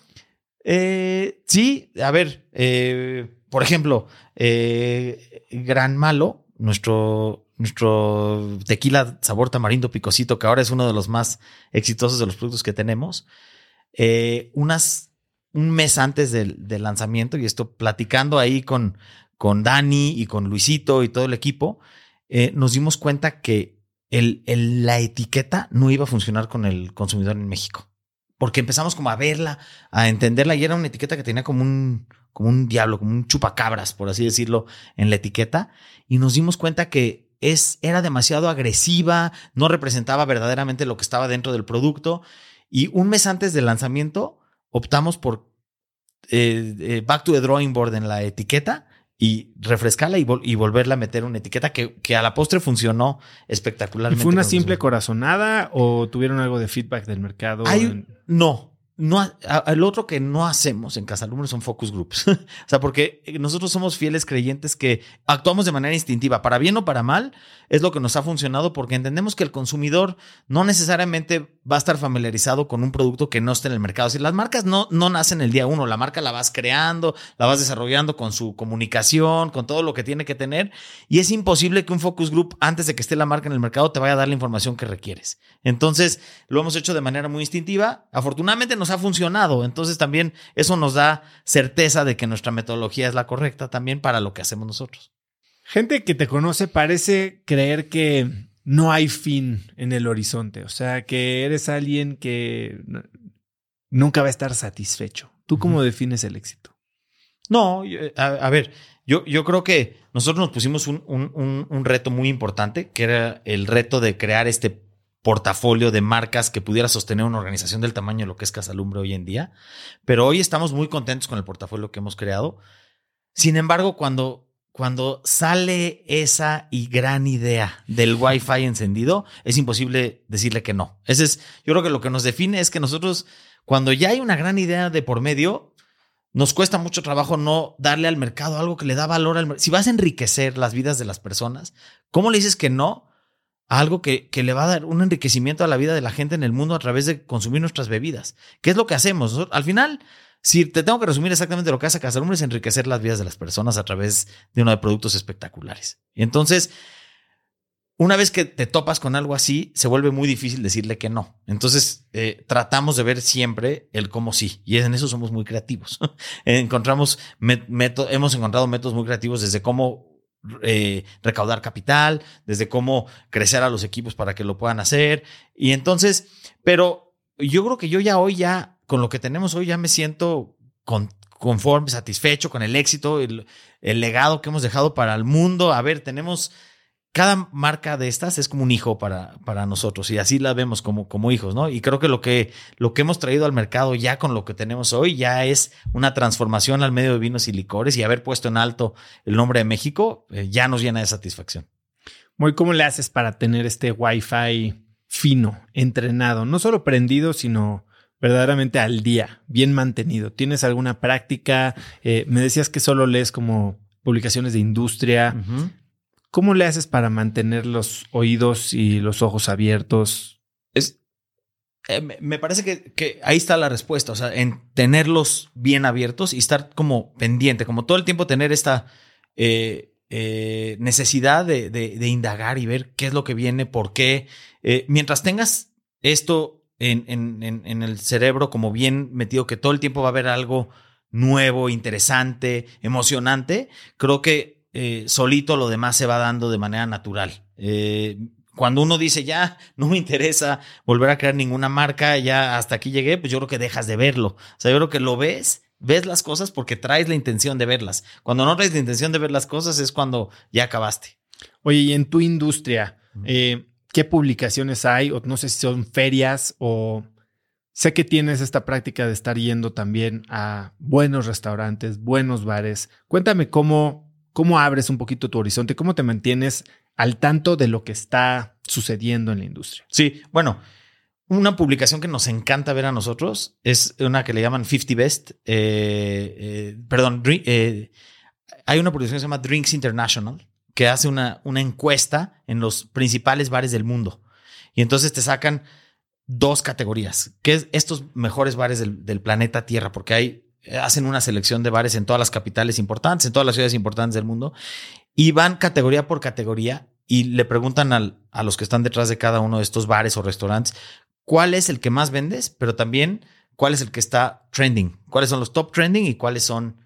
eh, sí, a ver, eh, por ejemplo, eh, Gran Malo, nuestro, nuestro tequila sabor tamarindo picosito, que ahora es uno de los más exitosos de los productos que tenemos, eh, unas, un mes antes del, del lanzamiento, y esto platicando ahí con, con Dani y con Luisito y todo el equipo, eh, nos dimos cuenta que el, el- la etiqueta no iba a funcionar con el consumidor en México. Porque empezamos como a verla, a entenderla, y era una etiqueta que tenía como un, como un diablo, como un chupacabras, por así decirlo, en la etiqueta. Y nos dimos cuenta que es, era demasiado agresiva, no representaba verdaderamente lo que estaba dentro del producto. Y un mes antes del lanzamiento, optamos por eh, eh, back to the drawing board en la etiqueta y refrescarla y, vol- y volverla a meter una etiqueta que, que a la postre funcionó ¿Y espectacularmente. fue una simple corazonada o tuvieron algo de feedback del mercado? Hay- En- No, no, ha- a- el otro que no hacemos en Casalumbre son focus groups. o sea, porque nosotros somos fieles creyentes que actuamos de manera instintiva, para bien o para mal, es lo que nos ha funcionado porque entendemos que el consumidor no necesariamente va a estar familiarizado con un producto que no esté en el mercado. Si las marcas no, no nacen el día uno, la marca la vas creando, la vas desarrollando con su comunicación, con todo lo que tiene que tener, y es imposible que un focus group, antes de que esté la marca en el mercado, te vaya a dar la información que requieres. Entonces, lo hemos hecho de manera muy instintiva. Afortunadamente nos ha funcionado. Entonces, también eso nos da certeza de que nuestra metodología es la correcta también para lo que hacemos nosotros. Gente que te conoce parece creer que no hay fin en el horizonte, o sea, que eres alguien que nunca va a estar satisfecho. ¿Tú cómo defines el éxito? No, a, ver, yo, yo creo que nosotros nos pusimos un, un, un, reto muy importante, que era el reto de crear este portafolio de marcas que pudiera sostener una organización del tamaño de lo que es Casalumbre hoy en día. Pero hoy estamos muy contentos con el portafolio que hemos creado. Sin embargo, cuando, cuando sale esa y gran idea del Wi-Fi encendido, es imposible decirle que no. Ese es, yo creo que lo que nos define es que nosotros, cuando ya hay una gran idea de por medio, nos cuesta mucho trabajo no darle al mercado algo que le da valor al mercado. Si vas a enriquecer las vidas de las personas, ¿cómo le dices que no algo que, que, le va a dar un enriquecimiento a la vida de la gente en el mundo a través de consumir nuestras bebidas? ¿Qué es lo que hacemos? Al final, si te tengo que resumir exactamente lo que hace Casalumbre es enriquecer las vidas de las personas a través de uno de productos espectaculares. Entonces, una vez que te topas con algo así, se vuelve muy difícil decirle que no. Entonces, eh, tratamos de ver siempre el cómo sí. Y en eso somos muy creativos. Encontramos, hemos encontrado métodos muy creativos desde cómo eh, recaudar capital, desde cómo crecer a los equipos para que lo puedan hacer. Y entonces, pero yo creo que yo ya hoy, ya con lo que tenemos hoy, ya me siento conforme, satisfecho con el éxito, el legado que hemos dejado para el mundo. A ver, tenemos cada marca de estas es como un hijo para, para nosotros y así la vemos como, como hijos, ¿no? Y creo que lo, que lo que hemos traído al mercado ya con lo que tenemos hoy ya es una transformación al medio de vinos y licores y haber puesto en alto el nombre de México eh, ya nos llena de satisfacción. Muy, ¿cómo le haces para tener este Wi-Fi fino, entrenado, no solo prendido, sino verdaderamente al día, bien mantenido? ¿Tienes alguna práctica? Eh, me decías que solo lees como publicaciones de industria. ¿Cómo le haces para mantener los oídos y los ojos abiertos? Es, eh, me parece que, ahí está la respuesta, o sea, en tenerlos bien abiertos y estar como pendiente, como todo el tiempo tener esta eh, eh, necesidad de, indagar y ver qué es lo que viene, por qué. mientras tengas esto en, en el cerebro como bien metido, que todo el tiempo va a haber algo nuevo, interesante, emocionante, creo que eh, solito lo demás se va dando de manera natural. Eh, cuando uno dice ya no me interesa volver a crear ninguna marca, ya hasta aquí llegué, pues yo creo que dejas de verlo. O sea, yo creo que lo ves, ves las cosas porque traes la intención de verlas. Cuando no traes la intención de ver las cosas es cuando ya acabaste. Oye, y en tu industria, eh, ¿qué publicaciones hay? O no sé si son ferias o sé que tienes esta práctica de estar yendo también a buenos restaurantes, buenos bares. Cuéntame cómo ¿Cómo abres un poquito tu horizonte? ¿Cómo te mantienes al tanto de lo que está sucediendo en la industria? Sí, bueno, una publicación que nos encanta ver a nosotros es una que le llaman 50 Best. Eh, eh, perdón, eh, hay una publicación que se llama Drinks International que hace una, una encuesta en los principales bares del mundo. Y entonces te sacan dos categorías, que es estos mejores bares del, del planeta Tierra, porque hay hacen una selección de bares en todas las capitales importantes, en todas las ciudades importantes del mundo, y van categoría por categoría y le preguntan a los que están detrás de cada uno de estos bares o restaurantes cuál es el que más vendes, pero también cuál es el que está trending, cuáles son los top trending y cuáles son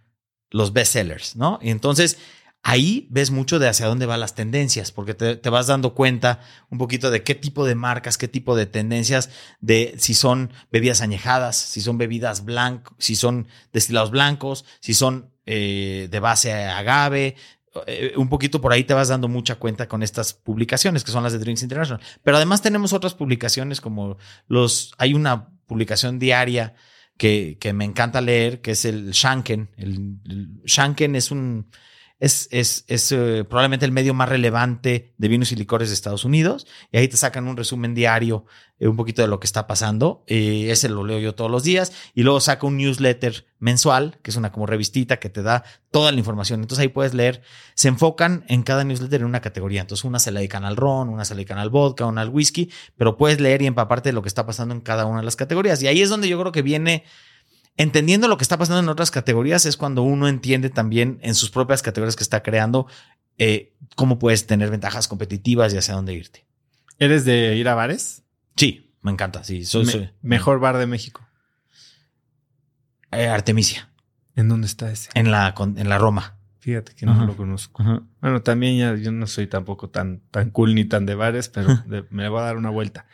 los best sellers, ¿no? Y entonces ahí ves mucho de hacia dónde van las tendencias, porque te, vas dando cuenta un poquito de qué tipo de marcas, qué tipo de tendencias, de si son bebidas añejadas, si son bebidas blancas, si son destilados blancos, si son eh, de base agave. Eh, un poquito por ahí te vas dando mucha cuenta con estas publicaciones que son las de Drinks International. Pero además tenemos otras publicaciones como los, hay una publicación diaria que, que me encanta leer, que es el Shanken. el Shanken es un, es, es, es eh, probablemente el medio más relevante de vinos y licores de Estados Unidos. Y ahí te sacan un resumen diario, eh, un poquito de lo que está pasando. Eh, ese lo leo yo todos los días. Y luego saca un newsletter mensual, que es una como revistita que te da toda la información. Entonces ahí puedes leer. Se enfocan en cada newsletter en una categoría. Entonces una se le dedican al ron, una se le dedican al vodka, una al whisky, pero puedes leer y empaparte de lo que está pasando en cada una de las categorías. Y ahí es donde yo creo que viene entendiendo lo que está pasando en otras categorías es cuando uno entiende también en sus propias categorías que está creando eh, cómo puedes tener ventajas competitivas y hacia dónde irte. ¿Eres de ir a bares? Sí, me encanta. Sí, soy, mejor bar de México. Eh, Artemisia. ¿En dónde está ese? En la, en la Roma. Fíjate que no Ajá. lo conozco. Ajá. Bueno, también ya yo no soy tampoco tan, tan cool ni tan de bares, pero de- me voy a dar una vuelta.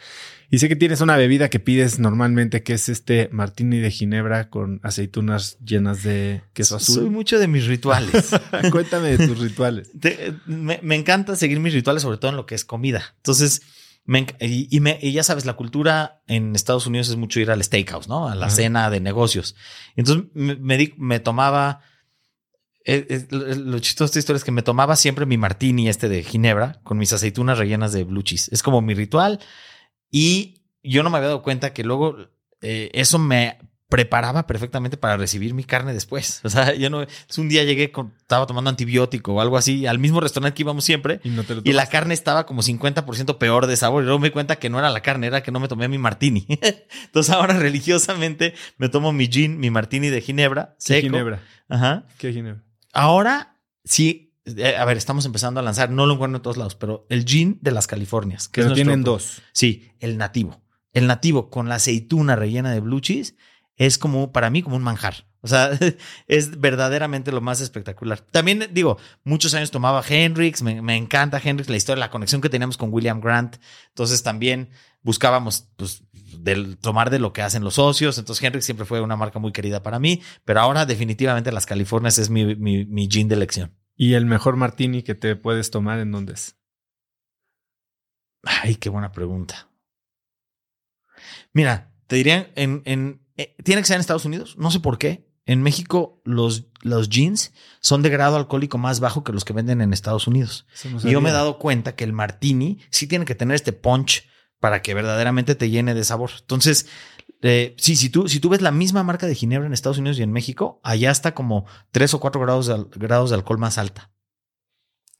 Y sé que tienes una bebida que pides normalmente, que es este martini de ginebra con aceitunas llenas de queso Soy azul. mucho de mis rituales. Cuéntame de tus rituales. Te- me, me encanta seguir mis rituales, sobre todo en lo que es comida. Entonces, me y, y me- y ya sabes, la cultura en Estados Unidos es mucho ir al steakhouse, ¿no? A la Ajá. cena de negocios. Entonces, me, me, di- me tomaba. Eh, eh, lo, lo chistoso de esta historia es que me tomaba siempre mi martini este de ginebra con mis aceitunas rellenas de blue cheese. Es como mi ritual. Y yo no me había dado cuenta que luego eh, eso me preparaba perfectamente para recibir mi carne después. O sea, yo no. es un día llegué con. Estaba tomando antibiótico o algo así al mismo restaurante que íbamos siempre. Y no te lo Y la carne estaba como 50% peor de sabor. Y luego me di cuenta que no era la carne, era que no me tomé mi martini. Entonces ahora religiosamente me tomo mi gin, mi martini de ginebra. ¿Qué Seco. ginebra? Ajá. ¿Qué ginebra? Ahora sí. eh, A ver, estamos empezando a lanzar, no lo encuentro en todos lados, pero el gin de las Californias. Que Pero tienen dos. Sí, el nativo. El nativo con la aceituna rellena de blue cheese es como, para mí, como un manjar. O sea, es verdaderamente lo más espectacular. También digo, muchos años tomaba Hendrix, me, me encanta Hendrix, la historia, la conexión que teníamos con William Grant. Entonces también buscábamos, pues, del, tomar de lo que hacen los socios. Entonces Hendrix siempre fue una marca muy querida para mí, pero ahora definitivamente las Californias es mi, mi, mi gin de elección. ¿Y el mejor martini que te puedes tomar en dónde es? Ay, qué buena pregunta. Mira, te diría, en, en, eh, tiene que ser en Estados Unidos, no sé por qué. En México los, los jeans son de grado alcohólico más bajo que los que venden en Estados Unidos. Y yo me he dado cuenta que el martini sí tiene que tener este punch para que verdaderamente te llene de sabor. Entonces, eh, sí, si tú, si tú ves la misma marca de Ginebra en Estados Unidos y en México, allá está como 3 o 4 grados grados de alcohol más alta.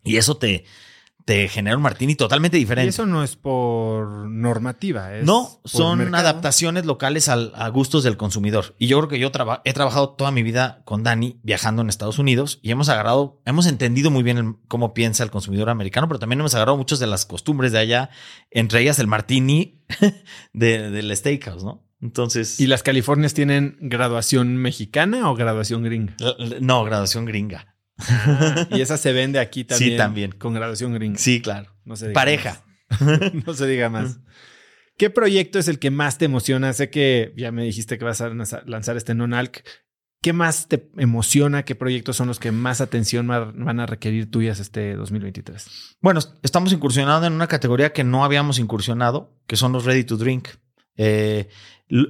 Y eso te, te genera un martini totalmente Y diferente. eso no es por normativa. Es No, por son mercado. adaptaciones locales al- a gustos del consumidor. Y yo creo que yo traba- he trabajado toda mi vida con Dani viajando en Estados Unidos y hemos agarrado, hemos entendido muy bien el- cómo piensa el consumidor americano, pero también hemos agarrado muchas de las costumbres de allá, entre ellas el martini de- del steakhouse, ¿no? Entonces, ¿Y las Californias tienen graduación mexicana o graduación gringa? no, graduación gringa. Ah, y esa se vende aquí también. Sí, también. Con graduación gringa. Sí, claro. No se diga Pareja. más. no se diga más. ¿Qué proyecto es el que más te emociona? Sé que ya me dijiste que vas a lanza- lanzar este non-alc. ¿Qué más te emociona? ¿Qué proyectos son los que más atención va- van a requerir tuyas este 2023? Bueno, estamos incursionando en una categoría que no habíamos incursionado, que son los ready to drink. Eh,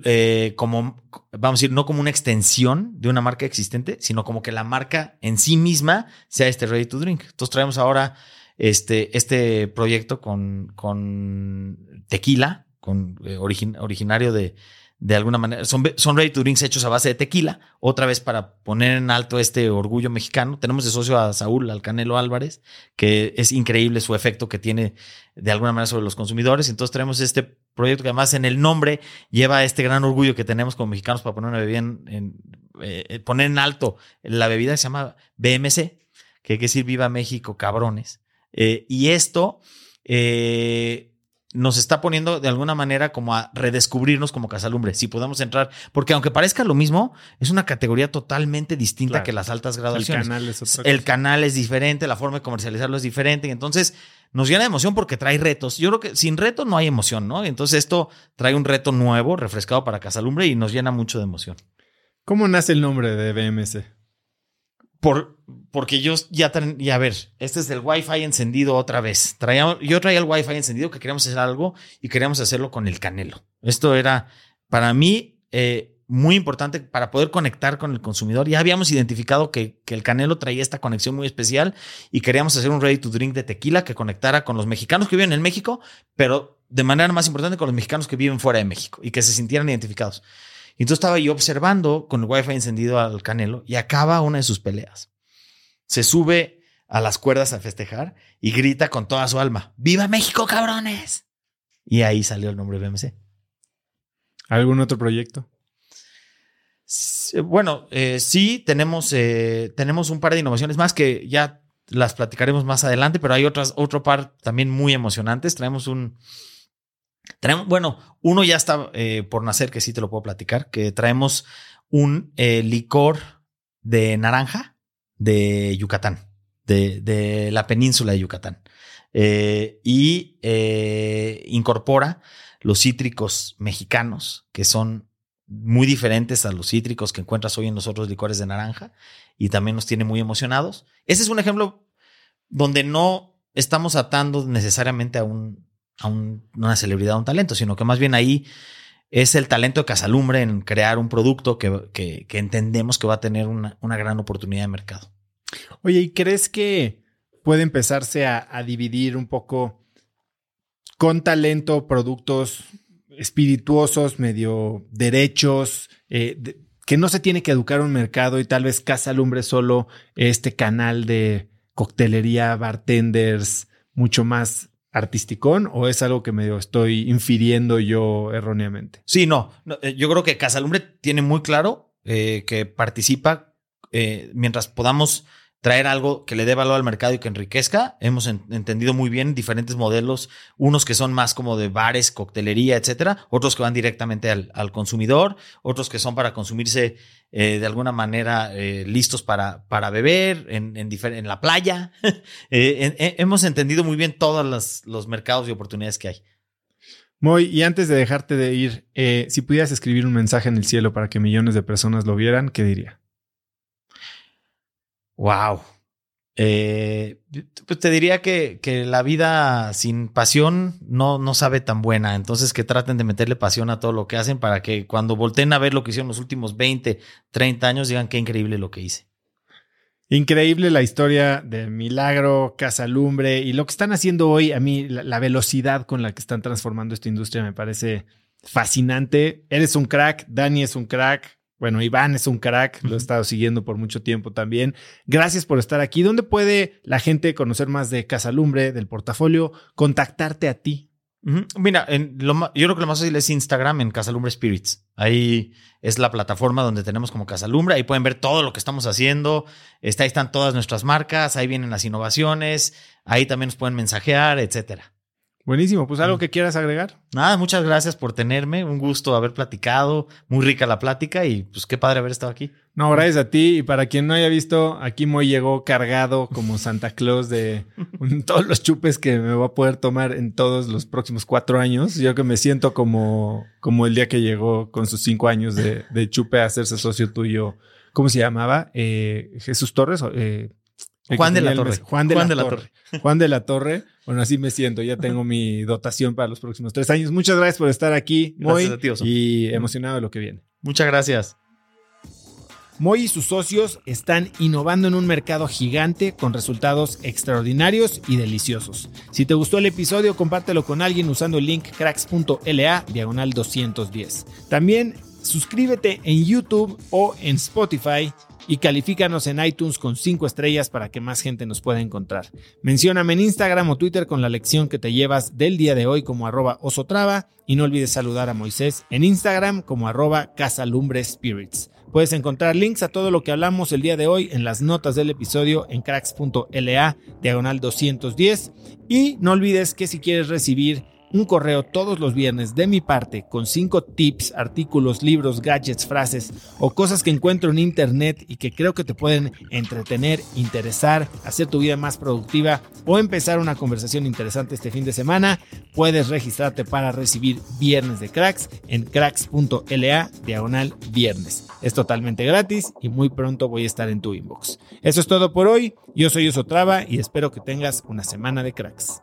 eh, como, vamos a decir, no como una extensión de una marca existente, sino como que la marca en sí misma sea este ready to drink. Entonces traemos ahora este, este proyecto con, con tequila, con, eh, origin- originario de, de alguna manera. Son, son ready to drinks hechos a base de tequila, otra vez para poner en alto este orgullo mexicano. Tenemos de socio a Saúl, al Canelo Álvarez, que es increíble su efecto que tiene de alguna manera sobre los consumidores. Entonces tenemos este proyecto que además en el nombre lleva este gran orgullo que tenemos como mexicanos para poner una bebida en, en, eh, poner en alto la bebida que se llama BMC, que quiere decir Viva México, cabrones. Eh, y esto eh, nos está poniendo de alguna manera como a redescubrirnos como Casalumbre, si podemos entrar, porque aunque parezca lo mismo, es una categoría totalmente distinta Claro. que las altas El graduaciones. canal es otra El canal es diferente, la forma de comercializarlo es diferente. y Entonces, nos llena de emoción porque trae retos. Yo creo que sin reto no hay emoción, ¿no? Entonces, esto trae un reto nuevo, refrescado para Casalumbre y nos llena mucho de emoción. ¿Cómo nace el nombre de BMC? Por, porque yo ya, tra- y a ver, este es el Wi-Fi encendido otra vez. Traía, yo traía el Wi-Fi encendido que queríamos hacer algo y queríamos hacerlo con el canelo. Esto era para mí eh, muy importante para poder conectar con el consumidor. Ya habíamos identificado que, que el canelo traía esta conexión muy especial y queríamos hacer un ready to drink de tequila que conectara con los mexicanos que viven en México, pero de manera más importante con los mexicanos que viven fuera de México y que se sintieran identificados. Y entonces estaba yo observando con el wifi encendido al Canelo y acaba una de sus peleas. Se sube a las cuerdas a festejar y grita con toda su alma, ¡Viva México, cabrones! Y ahí salió el nombre BMC. ¿Algún otro proyecto? Bueno, eh, sí, tenemos, eh, tenemos un par de innovaciones más que ya las platicaremos más adelante, pero hay otras, otro par también muy emocionantes. Traemos un... Bueno, uno ya está eh, por nacer, que sí te lo puedo platicar, que traemos un eh, licor de naranja, de Yucatán, de, la península de Yucatán. Eh, y incorpora los cítricos mexicanos, que son muy diferentes a los cítricos que encuentras hoy en los otros licores de naranja, y también nos tiene muy emocionados. Ese es un ejemplo donde no estamos atando necesariamente a, un, a una celebridad, a un talento, sino que más bien ahí es el talento de Casalumbre en crear un producto que, entendemos que va a tener una, gran oportunidad de mercado. Oye, ¿y crees que puede empezarse a, dividir un poco con talento productos espirituosos, medio derechos, eh, que no se tiene que educar un mercado y tal vez Casalumbre solo este canal de coctelería, bartenders, mucho más artisticón o es algo que medio estoy infiriendo yo erróneamente? Sí, no, eh, yo creo que Casalumbre tiene muy claro eh, que participa eh, mientras podamos traer algo que le dé valor al mercado y que enriquezca. Hemos entendido muy bien diferentes modelos, unos que son más como de bares, coctelería, etcétera, otros que van directamente al, consumidor, otros que son para consumirse eh, de alguna manera eh, listos para, para beber en, en, la playa. Eh, hemos entendido muy bien todos los, mercados y oportunidades que hay. Muy, y antes de dejarte de ir, si pudieras escribir un mensaje en el cielo para que millones de personas lo vieran, ¿qué diría? Wow. Eh, pues te diría que, que, la vida sin pasión no, no sabe tan buena. Entonces que traten de meterle pasión a todo lo que hacen para que cuando volteen a ver lo que hicieron los últimos 20, 30 años digan qué increíble lo que hice. Increíble la historia de Milagro, Casalumbre y lo que están haciendo hoy. A mí la velocidad con la que están transformando esta industria me parece fascinante. Eres un crack, Dani es un crack, bueno, Iván es un crack, lo he estado siguiendo por mucho tiempo también. Gracias por estar aquí. ¿Dónde puede la gente conocer más de Casalumbre, del portafolio, contactarte a ti? Mira, en lo, yo creo que lo más fácil es Instagram en Casalumbre Spirits. Ahí es la plataforma donde tenemos como Casalumbre. Ahí pueden ver todo lo que estamos haciendo. Está, ahí están todas nuestras marcas. Ahí vienen las innovaciones. Ahí también nos pueden mensajear, etcétera. Buenísimo, pues algo mm. que quieras agregar. Nada, muchas gracias por tenerme, un gusto haber platicado, muy rica la plática y pues qué padre haber estado aquí. No, gracias a ti y para quien no haya visto, aquí Moy llegó cargado como Santa Claus de todos los chupes que me va a poder tomar en todos los próximos cuatro años. Yo que me siento como, como el día que llegó con sus cinco años de, chupe a hacerse socio tuyo. ¿Cómo se llamaba? Eh, Jesús Torres. Eh, Juan de la Torre. Juan de, la, Torre. Juan de la Torre. Bueno, así me siento. Ya tengo mi dotación para los próximos tres años. Muchas gracias por estar aquí, Moy. y emocionado de lo que viene. Muchas gracias. Moy y sus socios están innovando en un mercado gigante con resultados extraordinarios y deliciosos. Si te gustó el episodio, compártelo con alguien usando el link cracks.la diagonal 210. También suscríbete en YouTube o en Spotify y califícanos en iTunes con 5 estrellas para que más gente nos pueda encontrar. Mencióname en Instagram o Twitter con la lección que te llevas del día de hoy como arroba osotrava y no olvides saludar a Moisés en Instagram como arroba casalumbrespirits. Puedes encontrar links a todo lo que hablamos el día de hoy en las notas del episodio en cracks.la diagonal 210 y no olvides que si quieres recibir un correo todos los viernes de mi parte con cinco tips, artículos, libros, gadgets, frases o cosas que encuentro en internet y que creo que te pueden entretener, interesar, hacer tu vida más productiva o empezar una conversación interesante este fin de semana, puedes registrarte para recibir Viernes de Cracks en cracks.la diagonal viernes. Es totalmente gratis y muy pronto voy a estar en tu inbox. Eso es todo por hoy. Yo soy Osotrava y espero que tengas una semana de cracks.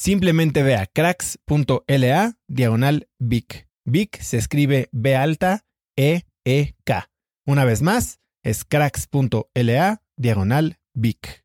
Simplemente ve a cracks.la diagonal VIC. VIC se escribe B alta E E K. Una vez más, es cracks.la diagonal VIC.